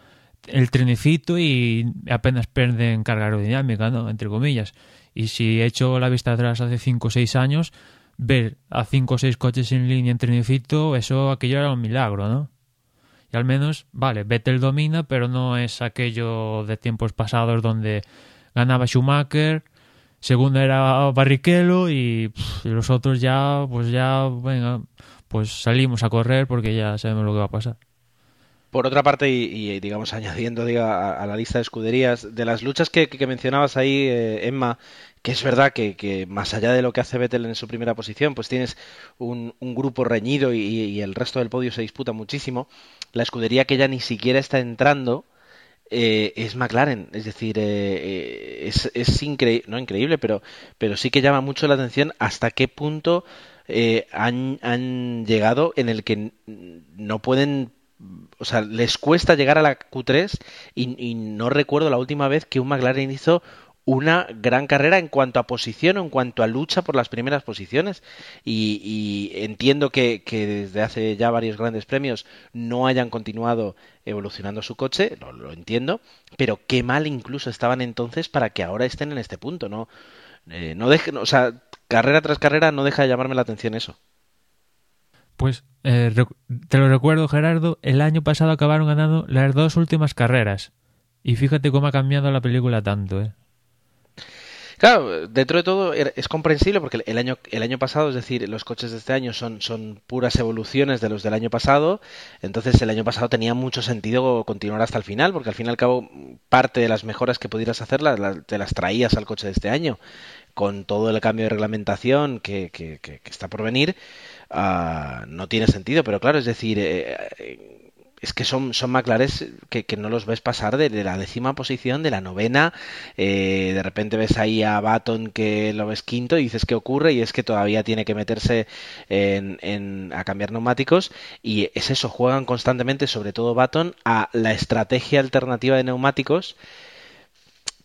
el trenecito y apenas pierden carga aerodinámica, ¿no? Entre comillas. Y si he hecho la vista atrás hace cinco o seis años, ver a cinco o seis coches en línea en trenecito, eso aquello era un milagro, ¿no? Y al menos, vale, Vettel domina, pero no es aquello de tiempos pasados donde ganaba Schumacher, segundo era Barrichello y, los otros ya, pues ya, venga, pues salimos a correr porque ya sabemos lo que va a pasar. Por otra parte, y, digamos añadiendo a, la lista de escuderías, de las luchas que, mencionabas ahí, eh, Emma, que es verdad que, más allá de lo que hace Vettel en su primera posición, pues tienes un, grupo reñido y, el resto del podio se disputa muchísimo. La escudería que ya ni siquiera está entrando eh, es McLaren, es decir, eh, es, es increíble, no increíble, pero, pero sí que llama mucho la atención hasta qué punto eh, han, llegado en el que no pueden o sea, les cuesta llegar a la Q3 y, no recuerdo la última vez que un McLaren hizo una gran carrera en cuanto a posición o en cuanto a lucha por las primeras posiciones. Y, entiendo que, desde hace ya varios grandes premios no hayan continuado evolucionando su coche, lo, lo entiendo, pero qué mal incluso estaban entonces para que ahora estén en este punto, ¿no? Eh, no dejen, o sea, carrera tras carrera no deja de llamarme la atención eso. Pues eh, te lo recuerdo, Gerardo, el año pasado acabaron ganando las dos últimas carreras. Y fíjate cómo ha cambiado la película tanto, ¿eh? Claro, dentro de todo es comprensible porque el año, el año pasado, es decir, los coches de este año son, son puras evoluciones de los del año pasado, entonces el año pasado tenía mucho sentido continuar hasta el final, porque al fin y al cabo parte de las mejoras que pudieras hacer te las traías al coche de este año con todo el cambio de reglamentación que, que, que, está por venir, uh, no tiene sentido. Pero claro, es decir, eh, eh, es que son, son McLaren que, que, no los ves pasar de, la décima posición, de la novena. Eh, de repente ves ahí a Baton que lo ves quinto y dices qué ocurre y es que todavía tiene que meterse en, en, a cambiar neumáticos. Y es eso, juegan constantemente, sobre todo Baton, a la estrategia alternativa de neumáticos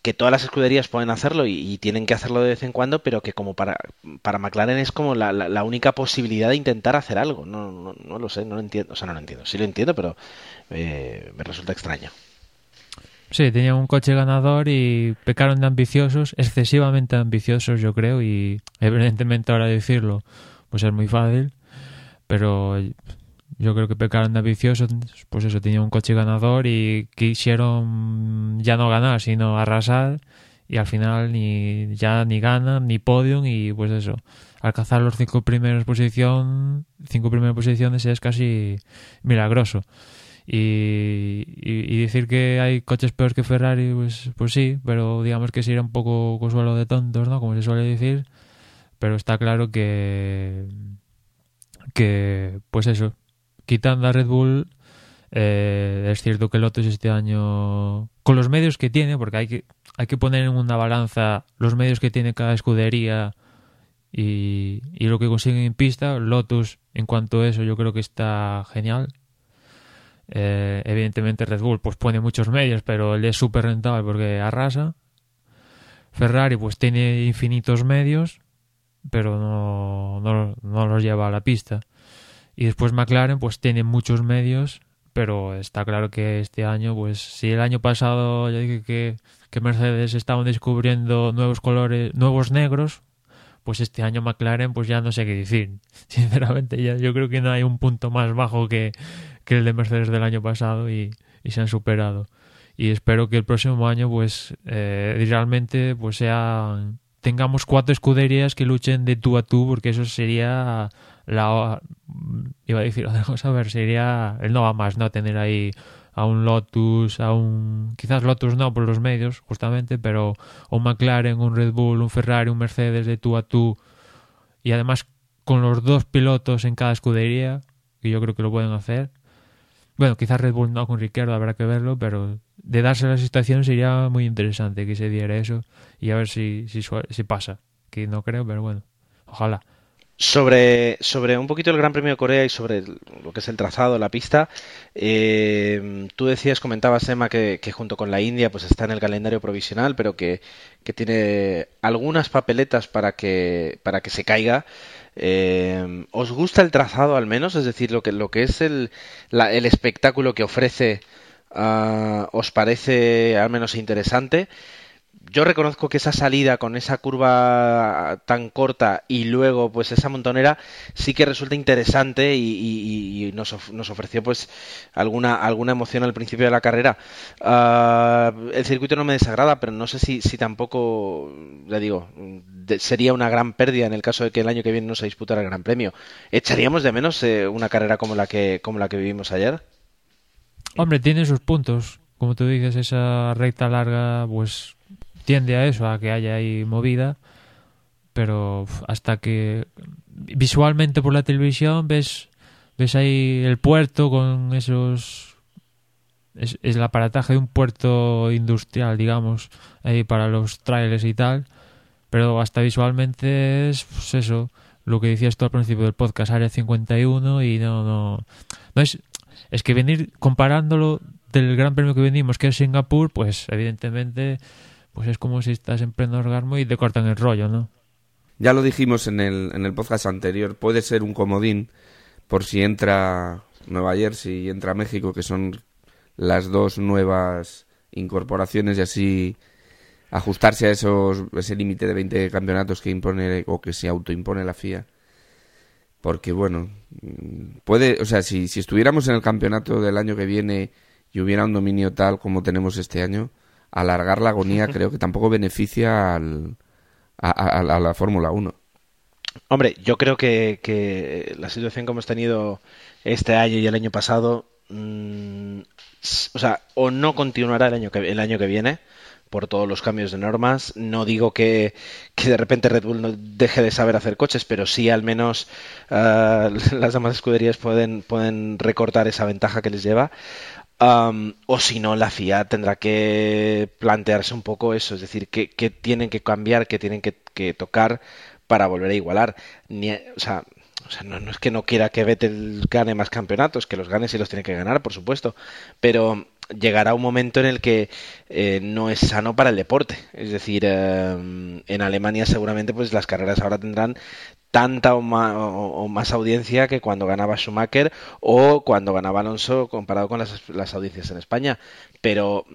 que todas las escuderías pueden hacerlo y, tienen que hacerlo de vez en cuando, pero que como para, para McLaren es como la, la, única posibilidad de intentar hacer algo. No, no, no, lo sé, no lo entiendo. O sea, no lo entiendo. Sí lo entiendo, pero eh, me resulta extraño. Sí, tenían un coche ganador y pecaron de ambiciosos, excesivamente ambiciosos yo creo, y evidentemente ahora decirlo pues es muy fácil, pero yo creo que pecaron de ambiciosos, pues eso, tenían un coche ganador y quisieron ya no ganar, sino arrasar y al final ni ya ni ganan ni podium y pues eso alcanzar los cinco primeras posición cinco primeras posiciones es casi milagroso. Y, y, decir que hay coches peores que Ferrari pues pues sí pero digamos que sería un poco consuelo de tontos no como se suele decir pero está claro que que pues eso quitando a Red Bull eh, es cierto que Lotus este año con los medios que tiene porque hay que hay que poner en una balanza los medios que tiene cada escudería y, lo que consiguen en pista. Lotus, en cuanto a eso, yo creo que está genial. Eh, evidentemente Red Bull pues pone muchos medios, pero él es súper rentable porque arrasa. Ferrari pues tiene infinitos medios, pero no, no, no los lleva a la pista. Y después McLaren pues tiene muchos medios, pero está claro que este año, pues si el año pasado ya dije que, que Mercedes estaban descubriendo nuevos colores, nuevos negros, pues este año McLaren pues ya no sé qué decir. Sinceramente ya yo creo que no hay un punto más bajo que, que el de Mercedes del año pasado y, y, se han superado. Y espero que el próximo año pues eh, realmente pues sea tengamos cuatro escuderías que luchen de tú a tú porque eso sería la iba a decir vamos a ver sería el no va más no tener ahí a un Lotus a un quizás Lotus no por los medios justamente pero un McLaren un Red Bull un Ferrari un Mercedes de tú a tú. Y además con los dos pilotos en cada escudería que yo creo que lo pueden hacer. Bueno quizás Red Bull no con Ricciardo habrá que verlo pero de darse la situación sería muy interesante que se diera eso y a ver si, si, si pasa que no creo pero bueno ojalá sobre, sobre un poquito el Gran Premio de Corea y sobre lo que es el trazado, la pista, eh, tú decías, comentabas, Emma, que, junto con la India pues está en el calendario provisional, pero que, que tiene algunas papeletas para que, para que se caiga. Eh, ¿Os gusta el trazado al menos? Es decir, lo que, lo que es el, el espectáculo que ofrece, uh, ¿os parece al menos interesante? Yo reconozco que esa salida con esa curva tan corta y luego pues esa montonera sí que resulta interesante y, nos, ofreció pues alguna alguna emoción al principio de la carrera. Ah, el circuito no me desagrada, pero no sé si, si tampoco, le digo, sería una gran pérdida en el caso de que el año que viene no se disputara el Gran Premio. ¿Echaríamos de menos eh, una carrera como la que como la que vivimos ayer? Hombre, tiene sus puntos. Como tú dices, esa recta larga, pues tiende a eso, a que haya ahí movida, pero hasta que visualmente por la televisión ves ves ahí el puerto con esos es, el aparataje de un puerto industrial, digamos, ahí para los trailers y tal, pero hasta visualmente es pues eso, lo que decías tú al principio del podcast, Área 51 y no no no es es que venir comparándolo del Gran Premio que venimos, que es Singapur, pues evidentemente pues es como si estás en pleno y te cortan el rollo, ¿no? Ya lo dijimos en el, en el podcast anterior, puede ser un comodín por si entra Nueva Jersey y entra México, que son las dos nuevas incorporaciones y así ajustarse a esos ese límite de 20 campeonatos que impone o que se autoimpone la FIA. Porque bueno, puede, o sea, si, si estuviéramos en el campeonato del año que viene y hubiera un dominio tal como tenemos este año, alargar la agonía creo que tampoco beneficia al, a, la Fórmula 1. Hombre, yo creo que, la situación que hemos tenido este año y el año pasado, mm, o sea, o no continuará el año que, el año que viene por todos los cambios de normas. No digo que, de repente Red Bull no deje de saber hacer coches, pero sí al menos ah, las demás escuderías pueden, pueden recortar esa ventaja que les lleva o si no, la FIA tendrá que plantearse un poco eso, es decir, qué, tienen que cambiar, qué tienen que, tocar para volver a igualar. o sea, no, es que no quiera que Vettel gane más campeonatos, que los gane si los tiene que ganar, por supuesto, pero llegará un momento en el que eh, no es sano para el deporte. Es decir, em, en Alemania seguramente pues las carreras ahora tendrán tanta o más, audiencia que cuando ganaba Schumacher o cuando ganaba Alonso comparado con las, audiencias en España. Pero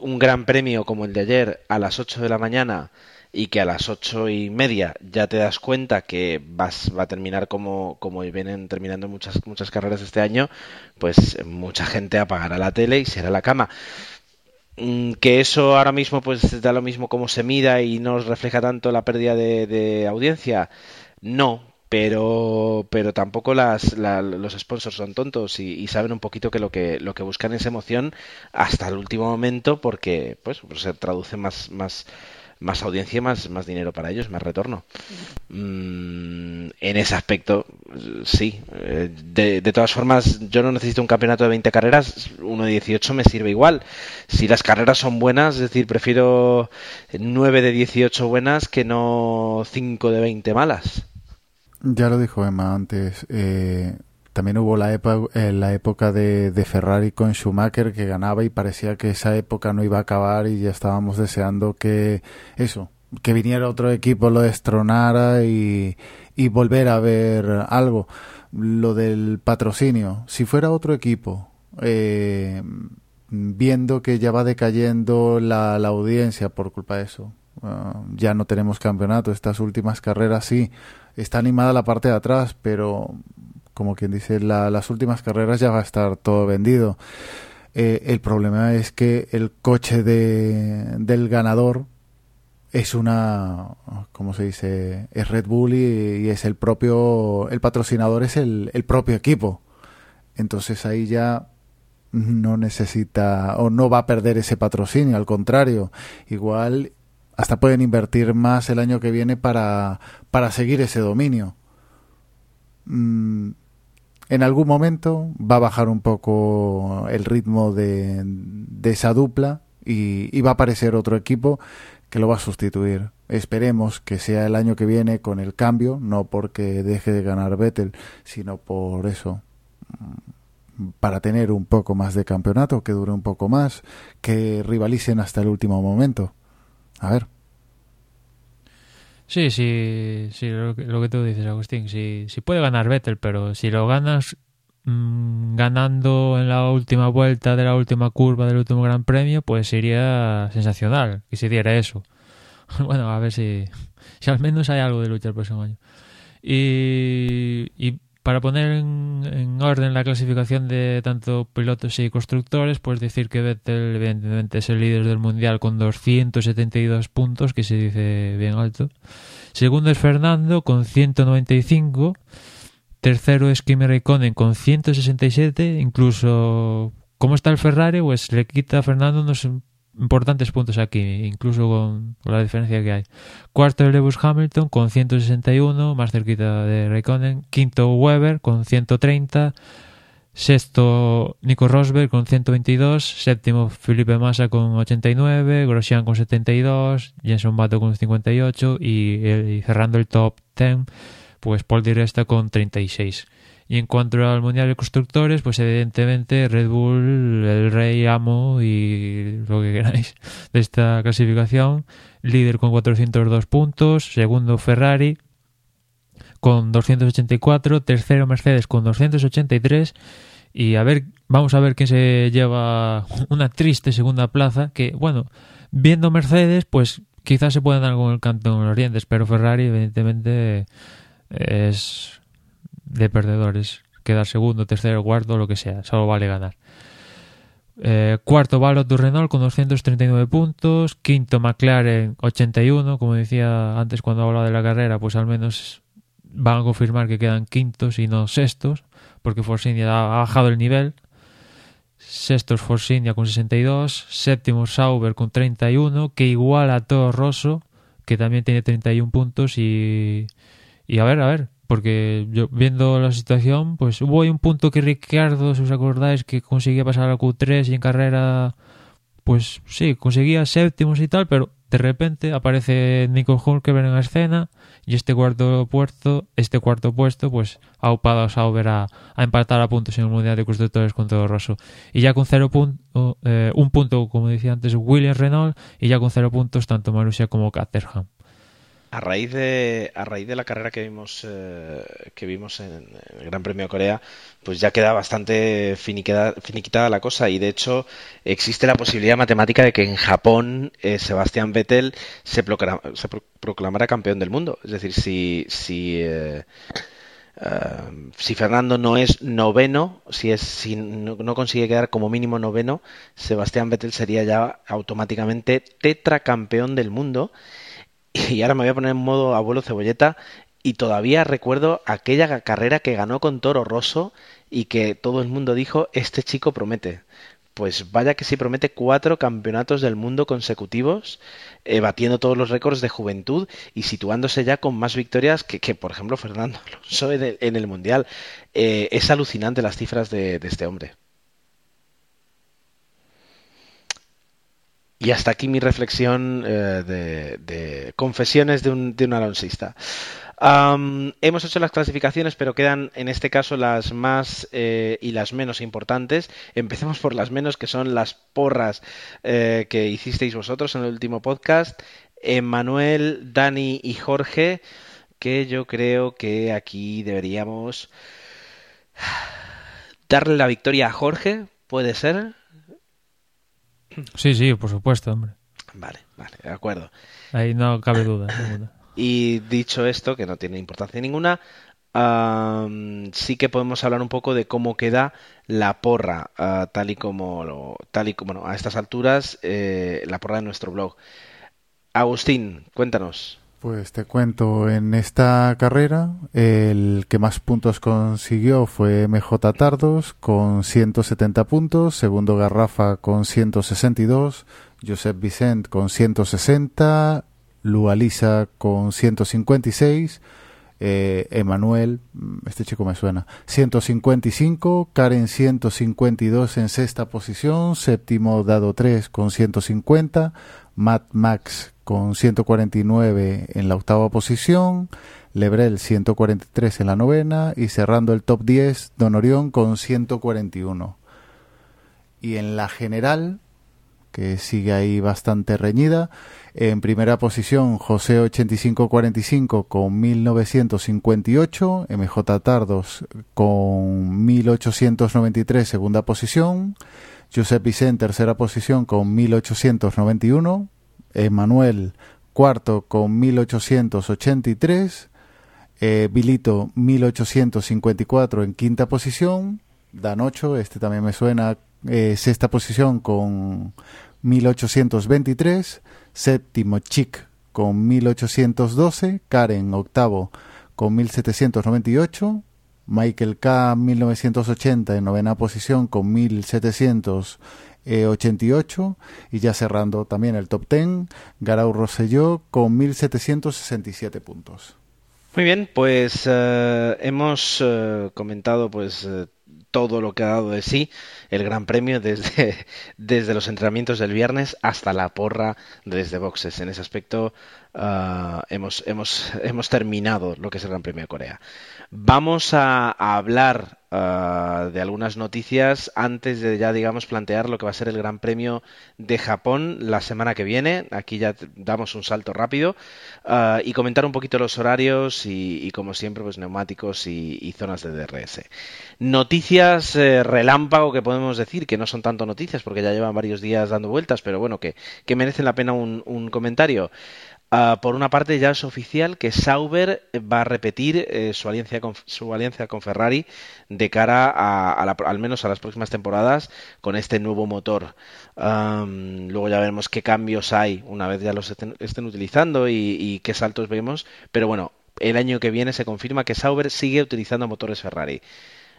un gran premio como el de ayer a las 8 de la mañana y que a las ocho y media ya te das cuenta que vas, va a terminar como, como vienen terminando muchas, muchas carreras este año, pues mucha gente apagará la tele y será la cama. Mm, que eso ahora mismo pues da lo mismo como se mida y no refleja tanto la pérdida de, audiencia, no, pero pero tampoco las, los sponsors son tontos y, saben un poquito que lo que lo que buscan es emoción hasta el último momento porque pues, pues se traduce más más más audiencia, más, más dinero para ellos, más retorno. Mm, en ese aspecto, sí. Eh, de, de, todas formas, yo no necesito un campeonato de 20 carreras, uno de 18 me sirve igual. Si las carreras son buenas, es decir, prefiero 9 de 18 buenas que no 5 de 20 malas. Ya lo dijo Emma antes. Eh, también hubo la, eh, la época de, de, Ferrari con Schumacher que ganaba y parecía que esa época no iba a acabar y ya estábamos deseando que eso, que viniera otro equipo, lo destronara y, volver a ver algo. Lo del patrocinio, si fuera otro equipo, eh, viendo que ya va decayendo la, la audiencia por culpa de eso, uh, ya no tenemos campeonato, estas últimas carreras sí, está animada la parte de atrás, pero como quien dice, las últimas carreras ya va a estar todo vendido. Eh, el problema es que el coche de, del ganador es una, ¿cómo se dice? Es Red Bull y, es el propio, el patrocinador es el, el propio equipo. Entonces ahí ya no necesita o no va a perder ese patrocinio, al contrario, igual hasta pueden invertir más el año que viene para, para seguir ese dominio. Mm, en algún momento va a bajar un poco el ritmo de, esa dupla y, va a aparecer otro equipo que lo va a sustituir. Esperemos que sea el año que viene con el cambio, no porque deje de ganar Vettel, sino por eso, para tener un poco más de campeonato, que dure un poco más, que rivalicen hasta el último momento. A ver. Sí, sí, sí, lo que, lo que tú dices, Agustín. Sí, sí puede ganar Vettel, pero si lo ganas mmm, ganando en la última vuelta de la última curva del último Gran Premio, pues sería sensacional que se diera eso. bueno, a ver si, si al menos hay algo de lucha el próximo año. Y, y para poner en, orden la clasificación de tanto pilotos y constructores, pues decir que Vettel evidentemente es el líder del mundial con 272 puntos, que se dice bien alto. Segundo es Fernando con 195. Tercero es Kimi Raikkonen con 167. Incluso, ¿cómo está el Ferrari? Pues le quita a Fernando unos importantes puntos aquí, incluso con, la diferencia que hay. Cuarto Lewis Hamilton con 161, más cerquita de Raikkonen. Quinto Weber con 130. Sexto Nico Rosberg con 122. Séptimo Felipe Massa con 89. Grosjean con 72. Jenson Bato con 58. Y, y cerrando el top 10, pues Paul Di Resta con 36. Y en cuanto al Mundial de Constructores, pues evidentemente Red Bull, el rey amo y lo que queráis de esta clasificación, líder con 402 puntos, segundo Ferrari con 284, tercero Mercedes con 283 y a ver, vamos a ver quién se lleva una triste segunda plaza, que bueno, viendo Mercedes, pues quizás se puedan dar con el canto en los dientes, pero Ferrari evidentemente es de perdedores. Quedar segundo, tercero, cuarto, lo que sea. Solo vale ganar. Eh, cuarto, Ballot du Renault con 239 puntos. Quinto, McLaren 81. Como decía antes cuando hablaba de la carrera, pues al menos van a confirmar que quedan quintos y no sextos, porque Force India ha bajado el nivel. Sextos Force India con 62. Séptimo Sauber con 31, que igual a todo Rosso, que también tiene 31 puntos. Y, y a ver, a ver, porque yo viendo la situación, pues hubo un punto que Ricardo, si os acordáis, que conseguía pasar al Q3 y en carrera, pues sí, conseguía séptimos y tal, pero de repente aparece Nico Hulkeberg en la escena y este cuarto puesto, este cuarto puesto, pues ha upado a Sauber a, empatar a puntos en el Mundial de Constructores con todo Rosso. Y ya con cero punto, eh, un punto, como decía antes, William Renault, y ya con cero puntos tanto Marussia como Caterham. A raíz de, a raíz de la carrera que vimos, eh, que vimos en, el Gran Premio de Corea, pues ya queda bastante finiquitada, la cosa y de hecho existe la posibilidad matemática de que en Japón eh, Sebastián Vettel se, se proclamara campeón del mundo. Es decir, si, si, eh, si Fernando no es noveno, si, es, si no, consigue quedar como mínimo noveno, Sebastián Vettel sería ya automáticamente tetracampeón del mundo y ahora me voy a poner en modo abuelo cebolleta y todavía recuerdo aquella carrera que ganó con Toro Rosso y que todo el mundo dijo, este chico promete. Pues vaya que sí promete cuatro campeonatos del mundo consecutivos, eh, batiendo todos los récords de juventud y situándose ya con más victorias que, por ejemplo, Fernando Alonso en el, Mundial. Eh, es alucinante las cifras de este hombre. Y hasta aquí mi reflexión eh, de, confesiones de un, de un alonsista. hemos hecho las clasificaciones, pero quedan en este caso las más eh, y las menos importantes. Empecemos por las menos, que son las porras eh, que hicisteis vosotros en el último podcast. Manuel, Dani y Jorge, que yo creo que aquí deberíamos darle la victoria a Jorge, ¿puede ser? Sí, sí, por supuesto, hombre. Vale, vale, de acuerdo. Ahí no cabe duda. y dicho esto, que no tiene importancia ninguna, sí que podemos hablar un poco de cómo queda la porra, ah, tal y como, tal y como, bueno, a estas alturas, eh, la porra de nuestro blog. Agustín, cuéntanos. Pues te cuento, en esta carrera el que más puntos consiguió fue MJ Tardos con 170 puntos, segundo Garrafa con 162, Josep Vicent con 160, Lualisa con 156, eh, Emanuel, mm, este chico me suena, 155, Karen 152 en sexta posición, séptimo Dado 3 con 150, Matt Max con 149 en la octava posición, Lebrel 143 en la novena y cerrando el top 10 Don Orión con 141. Y en la general, que sigue ahí bastante reñida, en primera posición José 8545 con 1958, MJ Tardos con 1893 segunda posición, Josep Vicente tercera posición con 1891, Emanuel cuarto con 1883, eh, Bilito 1854 en quinta posición, Dan 8, este también me suena, eh, sexta posición con 1823, séptimo Chic con 1812, Karen octavo con 1798, Michael K 1980 en novena posición con 1700 88 y ya cerrando también el top 10, Garau Rosselló con 1767 puntos. Muy bien, pues eh, hemos eh, comentado pues eh, todo lo que ha dado de sí el Gran Premio desde, desde los entrenamientos del viernes hasta la porra desde boxes. En ese aspecto hemos, hemos, hemos terminado lo que es el Gran Premio de Corea. Vamos a, hablar ah, de algunas noticias antes de ya, digamos, plantear lo que va a ser el Gran Premio de Japón la semana que viene. Aquí ya damos un salto rápido ah, y comentar un poquito los horarios y, como siempre, pues neumáticos y, zonas de DRS. Noticias eh, relámpago que podemos decir, que no son tanto noticias porque ya llevan varios días dando vueltas, pero bueno, que, que merecen la pena un comentario. Ah, por una parte, ya es oficial que Sauber va a repetir eh, su, alianza con, Ferrari de cara a, al menos a las próximas temporadas con este nuevo motor. luego ya veremos qué cambios hay una vez ya los estén, utilizando y, y, qué saltos vemos. Pero bueno, el año que viene se confirma que Sauber sigue utilizando motores Ferrari.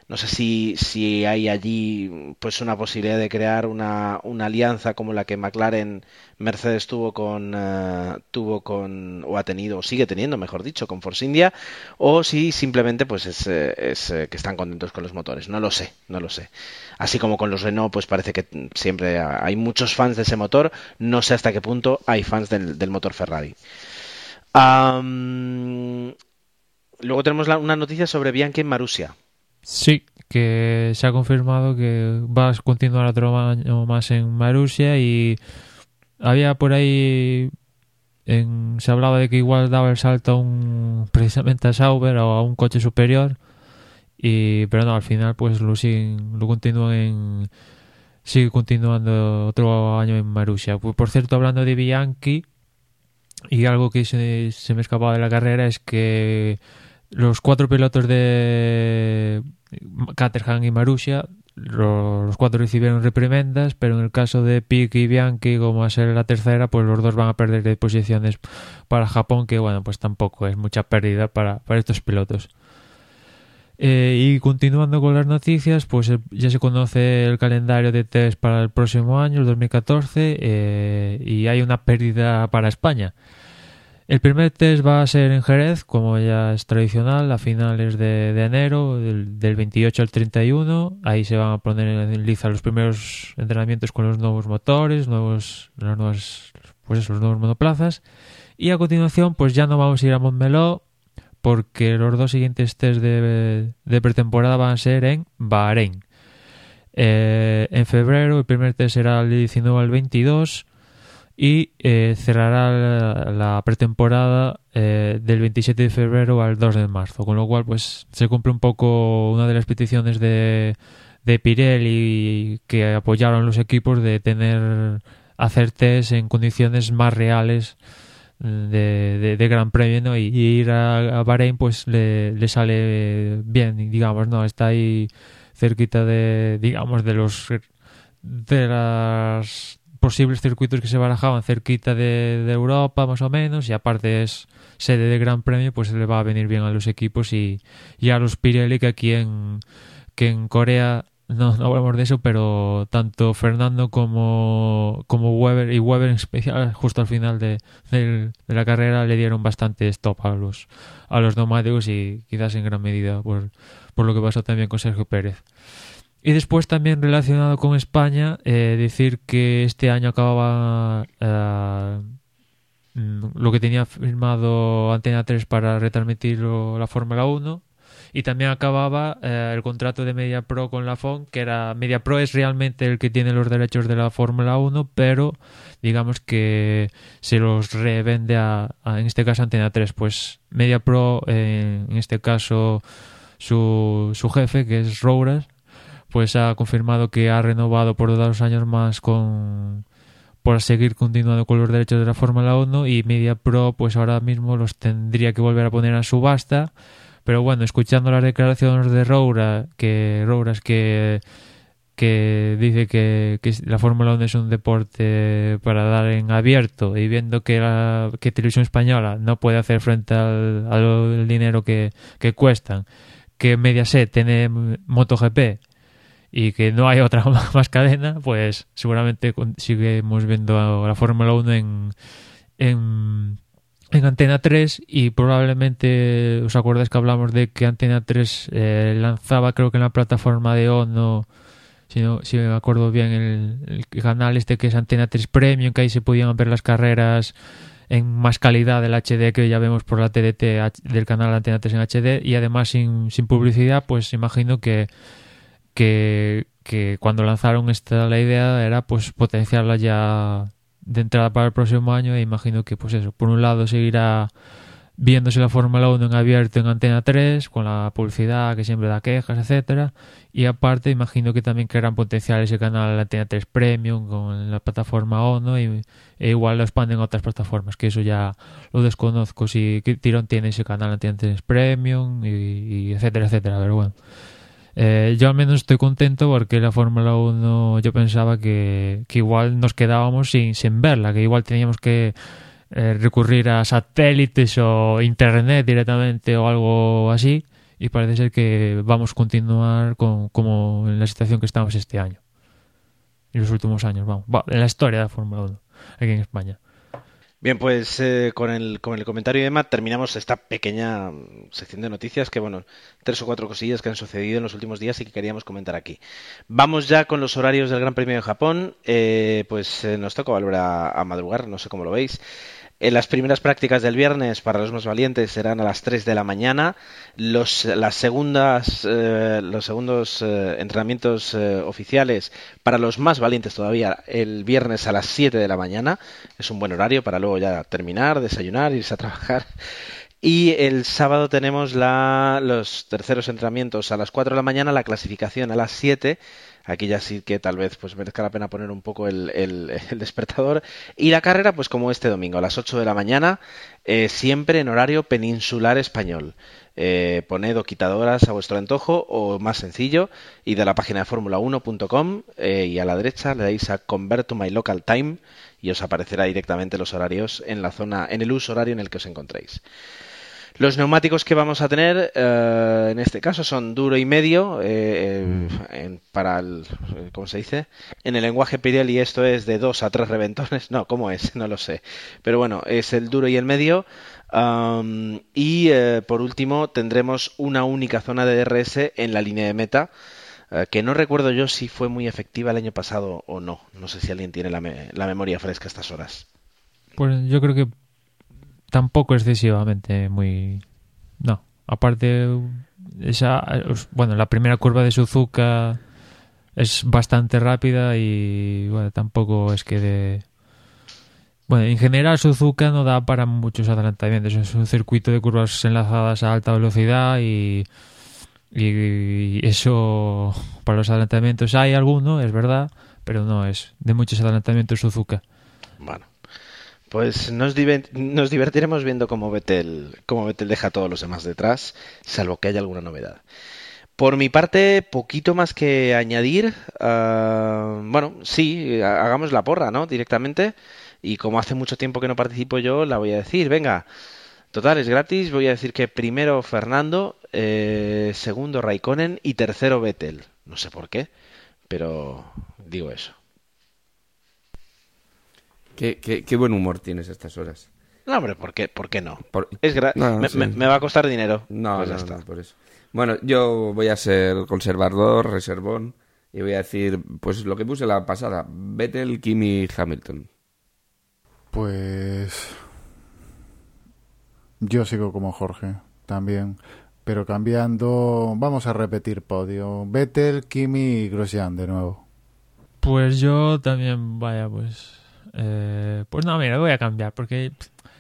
No sé si, si hay allí pues una posibilidad de crear una, una alianza como la que McLaren Mercedes tuvo con eh, tuvo con o ha tenido o sigue teniendo, mejor dicho, con Force India o si simplemente pues es, eh, es eh, que están contentos con los motores. No lo sé, no lo sé. Así como con los Renault, pues parece que siempre hay muchos fans de ese motor. No sé hasta qué punto hay fans del, del motor Ferrari. luego tenemos una noticia sobre Bianchi en Marussia. Sí, que se ha confirmado que va a continuar otro año más en Marusia y había por ahí en, se hablaba de que igual daba el salto a un, precisamente a Sauber o a un coche superior, y, pero no, al final pues lo, siguen, lo continúan en, sigue continuando otro año en Marussia. Pues, por cierto, hablando de Bianchi, y algo que se, se me escapaba de la carrera es que los cuatro pilotos de Caterham y Marussia los cuatro recibieron reprimendas, pero en el caso de Pique y Bianchi, como a ser la tercera, pues los dos van a perder de posiciones para Japón, que bueno, pues tampoco es mucha pérdida para, para estos pilotos. Eh, y continuando con las noticias, pues ya se conoce el calendario de test para el próximo año, el 2014, eh, y hay una pérdida para España. El primer test va a ser en Jerez, como ya es tradicional, a finales de, enero, del, 28 al 31. Ahí se van a poner en liza los primeros entrenamientos con los nuevos motores, nuevos, las nuevas, pues los nuevos monoplazas. Y a continuación, pues ya no vamos a ir a Montmeló, porque los dos siguientes test de, pretemporada van a ser en Bahrein. Eh, en febrero el primer test será el 19 al 22 y eh, cerrará la, pretemporada eh, del 27 de febrero al 2 de marzo, con lo cual pues se cumple un poco una de las peticiones de, de Pirelli que apoyaron los equipos de tener hacer test en condiciones más reales de, de, Gran Premio ¿no? y, ir a, Bahrein pues le, le, sale bien digamos no está ahí cerquita de digamos de los de las posibles circuitos que se barajaban cerquita de, de Europa más o menos y aparte es sede de Gran Premio pues le va a venir bien a los equipos y, y a los Pirelli que aquí en que en Corea no, hablamos de eso, pero tanto Fernando como, como Weber y Weber en especial, justo al final de, de, la carrera, le dieron bastante stop a los, a los neumáticos y quizás en gran medida por, por lo que pasó también con Sergio Pérez. Y después también relacionado con España, eh, decir que este año acababa eh, lo que tenía firmado Antena 3 para retransmitir la Fórmula 1 y también acababa eh, el contrato de MediaPro con la FON, que era MediaPro es realmente el que tiene los derechos de la Fórmula 1, pero digamos que se los revende a, en este caso Antena 3, pues MediaPro eh, en este caso su, su jefe que es Rouras pues ha confirmado que ha renovado por dos años más con por seguir continuando con los derechos de la Fórmula 1 y MediaPro pues ahora mismo los tendría que volver a poner a subasta. Pero bueno, escuchando las declaraciones de Roura, que Rouras que que dice que, la Fórmula 1 es un deporte para dar en abierto y viendo que la que Televisión Española no puede hacer frente al, al dinero que, que cuestan, que Mediaset tiene MotoGP y que no hay otra más cadena, pues seguramente seguimos viendo la Fórmula 1 en, en en Antena 3 y probablemente os acordáis que hablamos de que Antena 3 eh, lanzaba creo que en la plataforma de ONO si, no, si me acuerdo bien el, canal este que es Antena 3 Premium que ahí se podían ver las carreras en más calidad del HD que ya vemos por la TDT del canal Antena 3 en HD y además sin, sin publicidad pues imagino que que, cuando lanzaron esta la idea era pues potenciarla ya de entrada para el próximo año e imagino que pues eso, por un lado seguirá viéndose la Fórmula 1 en abierto en Antena 3 con la publicidad que siempre da quejas, etcétera y aparte imagino que también querrán potenciar ese canal Antena 3 Premium con la plataforma ONO y, e igual lo expanden a otras plataformas que eso ya lo desconozco si tirón tiene ese canal Antena 3 Premium y, y etcétera, etcétera, pero bueno eh, yo al menos estoy contento porque la Fórmula 1 yo pensaba que, que igual nos quedábamos sin, sin verla, que igual teníamos que eh, recurrir a satélites o internet directamente o algo así y parece ser que vamos a continuar con, como en la situación que estamos este año y los últimos años, vamos, en la historia de la Fórmula 1 aquí en España. Bien, pues eh, con, el, con el comentario de Emma terminamos esta pequeña sección de noticias que, bueno, tres o cuatro cosillas que han sucedido en los últimos días y que queríamos comentar aquí. Vamos ya con los horarios del Gran Premio de Japón. Eh, pues eh, nos toca volver a, madrugar, no sé cómo lo veis. En las primeras prácticas del viernes para los más valientes serán a las 3 de la mañana. Los, las segundas, eh, los segundos eh, entrenamientos eh, oficiales para los más valientes todavía el viernes a las 7 de la mañana. Es un buen horario para luego ya terminar, desayunar, irse a trabajar. Y el sábado tenemos la, los terceros entrenamientos a las 4 de la mañana, la clasificación a las 7 Aquí ya sí que tal vez pues merezca la pena poner un poco el, despertador. Y la carrera, pues como este domingo, a las 8 de la mañana, eh, siempre en horario peninsular español. Eh, poned o quitadoras a vuestro antojo o más sencillo, y de la página de formula1.com eh, y a la derecha le dais a Convert to My Local Time y os aparecerá directamente los horarios en la zona, en el uso horario en el que os encontréis. Los neumáticos que vamos a tener eh, en este caso son duro y medio eh, eh, para el, ¿cómo se dice? En el lenguaje Pirelli esto es de dos a tres reventones. No, ¿cómo es? No lo sé. Pero bueno, es el duro y el medio. y por último tendremos una única zona de DRS en la línea de meta que no recuerdo yo si fue muy efectiva el año pasado o no. No sé si alguien tiene la, la memoria fresca a estas horas. Pues yo creo que tampoco excesivamente muy... No, aparte esa bueno la primera curva de Suzuka es bastante rápida y bueno tampoco es que de bueno en general Suzuka no da para muchos adelantamientos. Es un circuito de curvas enlazadas a alta velocidad y y eso para los adelantamientos hay alguno es verdad pero no es de muchos adelantamientos Suzuka. Bueno pues nos, divertiremos viendo cómo Vettel, cómo Vettel deja a todos los demás detrás, salvo que haya alguna novedad. Por mi parte, poquito más que añadir. Ah, bueno, sí, hagamos la porra, ¿no? Directamente. Y como hace mucho tiempo que no participo yo, la voy a decir. Venga, total, es gratis. Voy a decir que primero Fernando, eh, segundo Raikkonen y tercero Vettel. No sé por qué, pero digo eso. Qué, qué, buen humor tienes a estas horas. No, hombre, ¿por qué, por qué no? Es me, va a costar dinero. No, pues no, por eso. Bueno, yo voy a ser conservador, reservón, y voy a decir, pues lo que puse la pasada, Vettel, Kimi, Hamilton. Pues... Yo sigo como Jorge, también. Pero cambiando, vamos a repetir podio. Vettel, Kimi y Grosjean de nuevo. Pues yo también, vaya, pues eh, pues no, mira, voy a cambiar, porque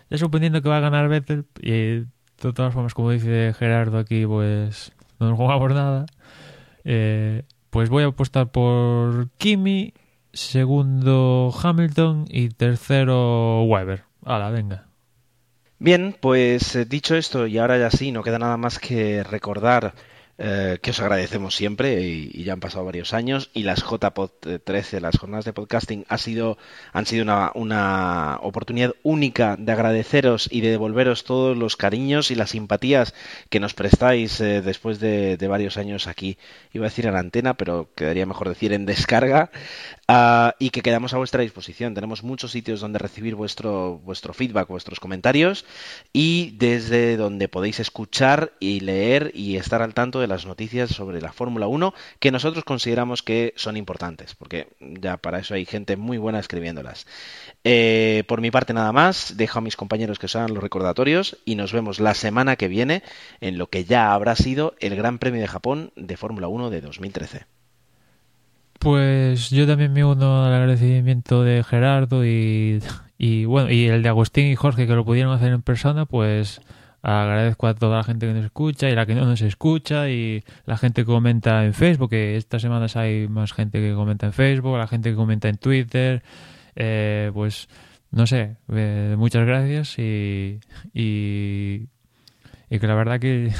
ya suponiendo que va a ganar Vettel, y de todas formas, como dice Gerardo aquí, pues no nos jugamos nada, eh, pues voy a apostar por Kimi, segundo Hamilton y tercero Weber. Hala, venga. Bien, pues eh, dicho esto, y ahora ya sí, no queda nada más que recordar eh, que os agradecemos siempre y, ya han pasado varios años y las JPod 13, las jornadas de podcasting, sido, han sido una, una, oportunidad única de agradeceros y de devolveros todos los cariños y las simpatías que nos prestáis eh, después de, varios años aquí. Iba a decir en antena, pero quedaría mejor decir en descarga ah, y que quedamos a vuestra disposición. Tenemos muchos sitios donde recibir vuestro, vuestro feedback, vuestros comentarios y desde donde podéis escuchar y leer y estar al tanto de las noticias sobre la Fórmula 1 que nosotros consideramos que son importantes, porque ya para eso hay gente muy buena escribiéndolas. Eh, por mi parte nada más, dejo a mis compañeros que sean los recordatorios y nos vemos la semana que viene en lo que ya habrá sido el Gran Premio de Japón de Fórmula 1 de 2013. Pues yo también me uno al agradecimiento de Gerardo y, y bueno y el de Agustín y Jorge que lo pudieron hacer en persona, pues Agradezco a toda la gente que nos escucha y la que no nos escucha y la gente que comenta en Facebook, que estas semanas hay más gente que comenta en Facebook, la gente que comenta en Twitter, eh, pues no sé, eh, muchas gracias y, y, que la verdad que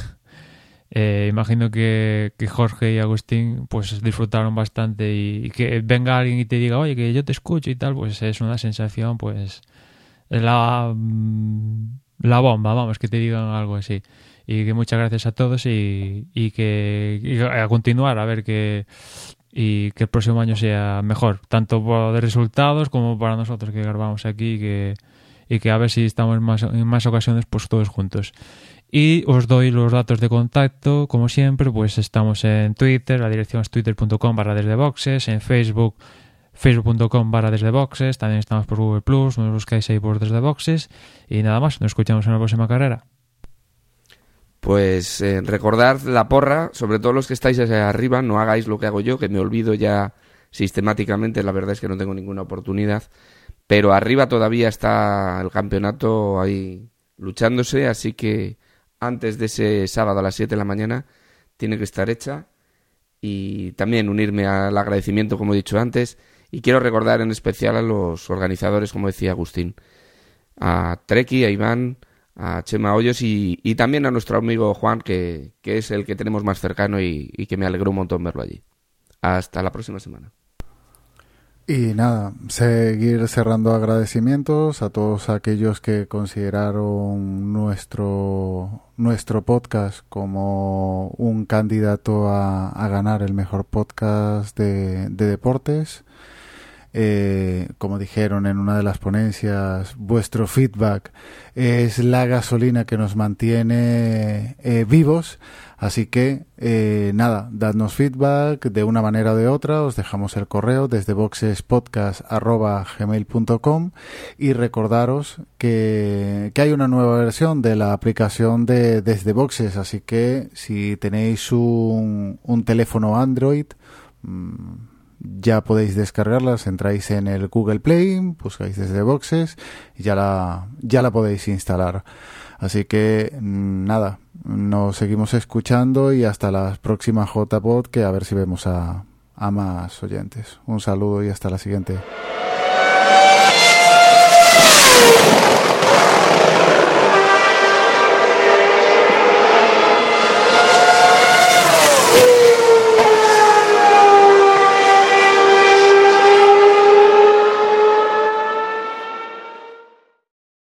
eh, imagino que, Jorge y Agustín pues disfrutaron bastante y, que venga alguien y te diga, oye, que yo te escucho y tal, pues es una sensación pues la... Mm, la bomba, vamos, que te digan algo así. Y que muchas gracias a todos y, y que a continuar, a ver que y que el próximo año sea mejor, tanto de resultados como para nosotros que grabamos aquí y que, y que a ver si estamos más, en más ocasiones pues todos juntos. Y os doy los datos de contacto, como siempre, pues estamos en Twitter, la dirección es twitter.com barra desde boxes, en Facebook facebook.com barra desde boxes, también estamos por Google Plus, nos buscáis ahí por desde boxes y nada más, nos escuchamos en la próxima carrera. Pues eh, recordad la porra, sobre todo los que estáis arriba, no hagáis lo que hago yo, que me olvido ya sistemáticamente, la verdad es que no tengo ninguna oportunidad, pero arriba todavía está el campeonato ahí luchándose, así que antes de ese sábado a las 7 de la mañana tiene que estar hecha y también unirme al agradecimiento, como he dicho antes, y quiero recordar en especial a los organizadores, como decía Agustín, a Treki, a Iván, a Chema Hoyos y, también a nuestro amigo Juan, que, es el que tenemos más cercano y, que me alegró un montón verlo allí. Hasta la próxima semana. Y nada, seguir cerrando agradecimientos a todos aquellos que consideraron nuestro, nuestro podcast como un candidato a, ganar el mejor podcast de deportes. Eh, como dijeron en una de las ponencias, vuestro feedback es la gasolina que nos mantiene eh, vivos. Así que, eh, nada, dadnos feedback de una manera o de otra. Os dejamos el correo desde boxespodcast.gmail.com y recordaros que, que, hay una nueva versión de la aplicación de Desde Boxes. Así que, si tenéis un, un teléfono Android, mmm, ya podéis descargarlas, entráis en el Google Play, buscáis desde boxes y ya la, ya la podéis instalar. Así que mm, nada, nos seguimos escuchando y hasta la próxima JPod que a ver si vemos a, a más oyentes. Un saludo y hasta la siguiente.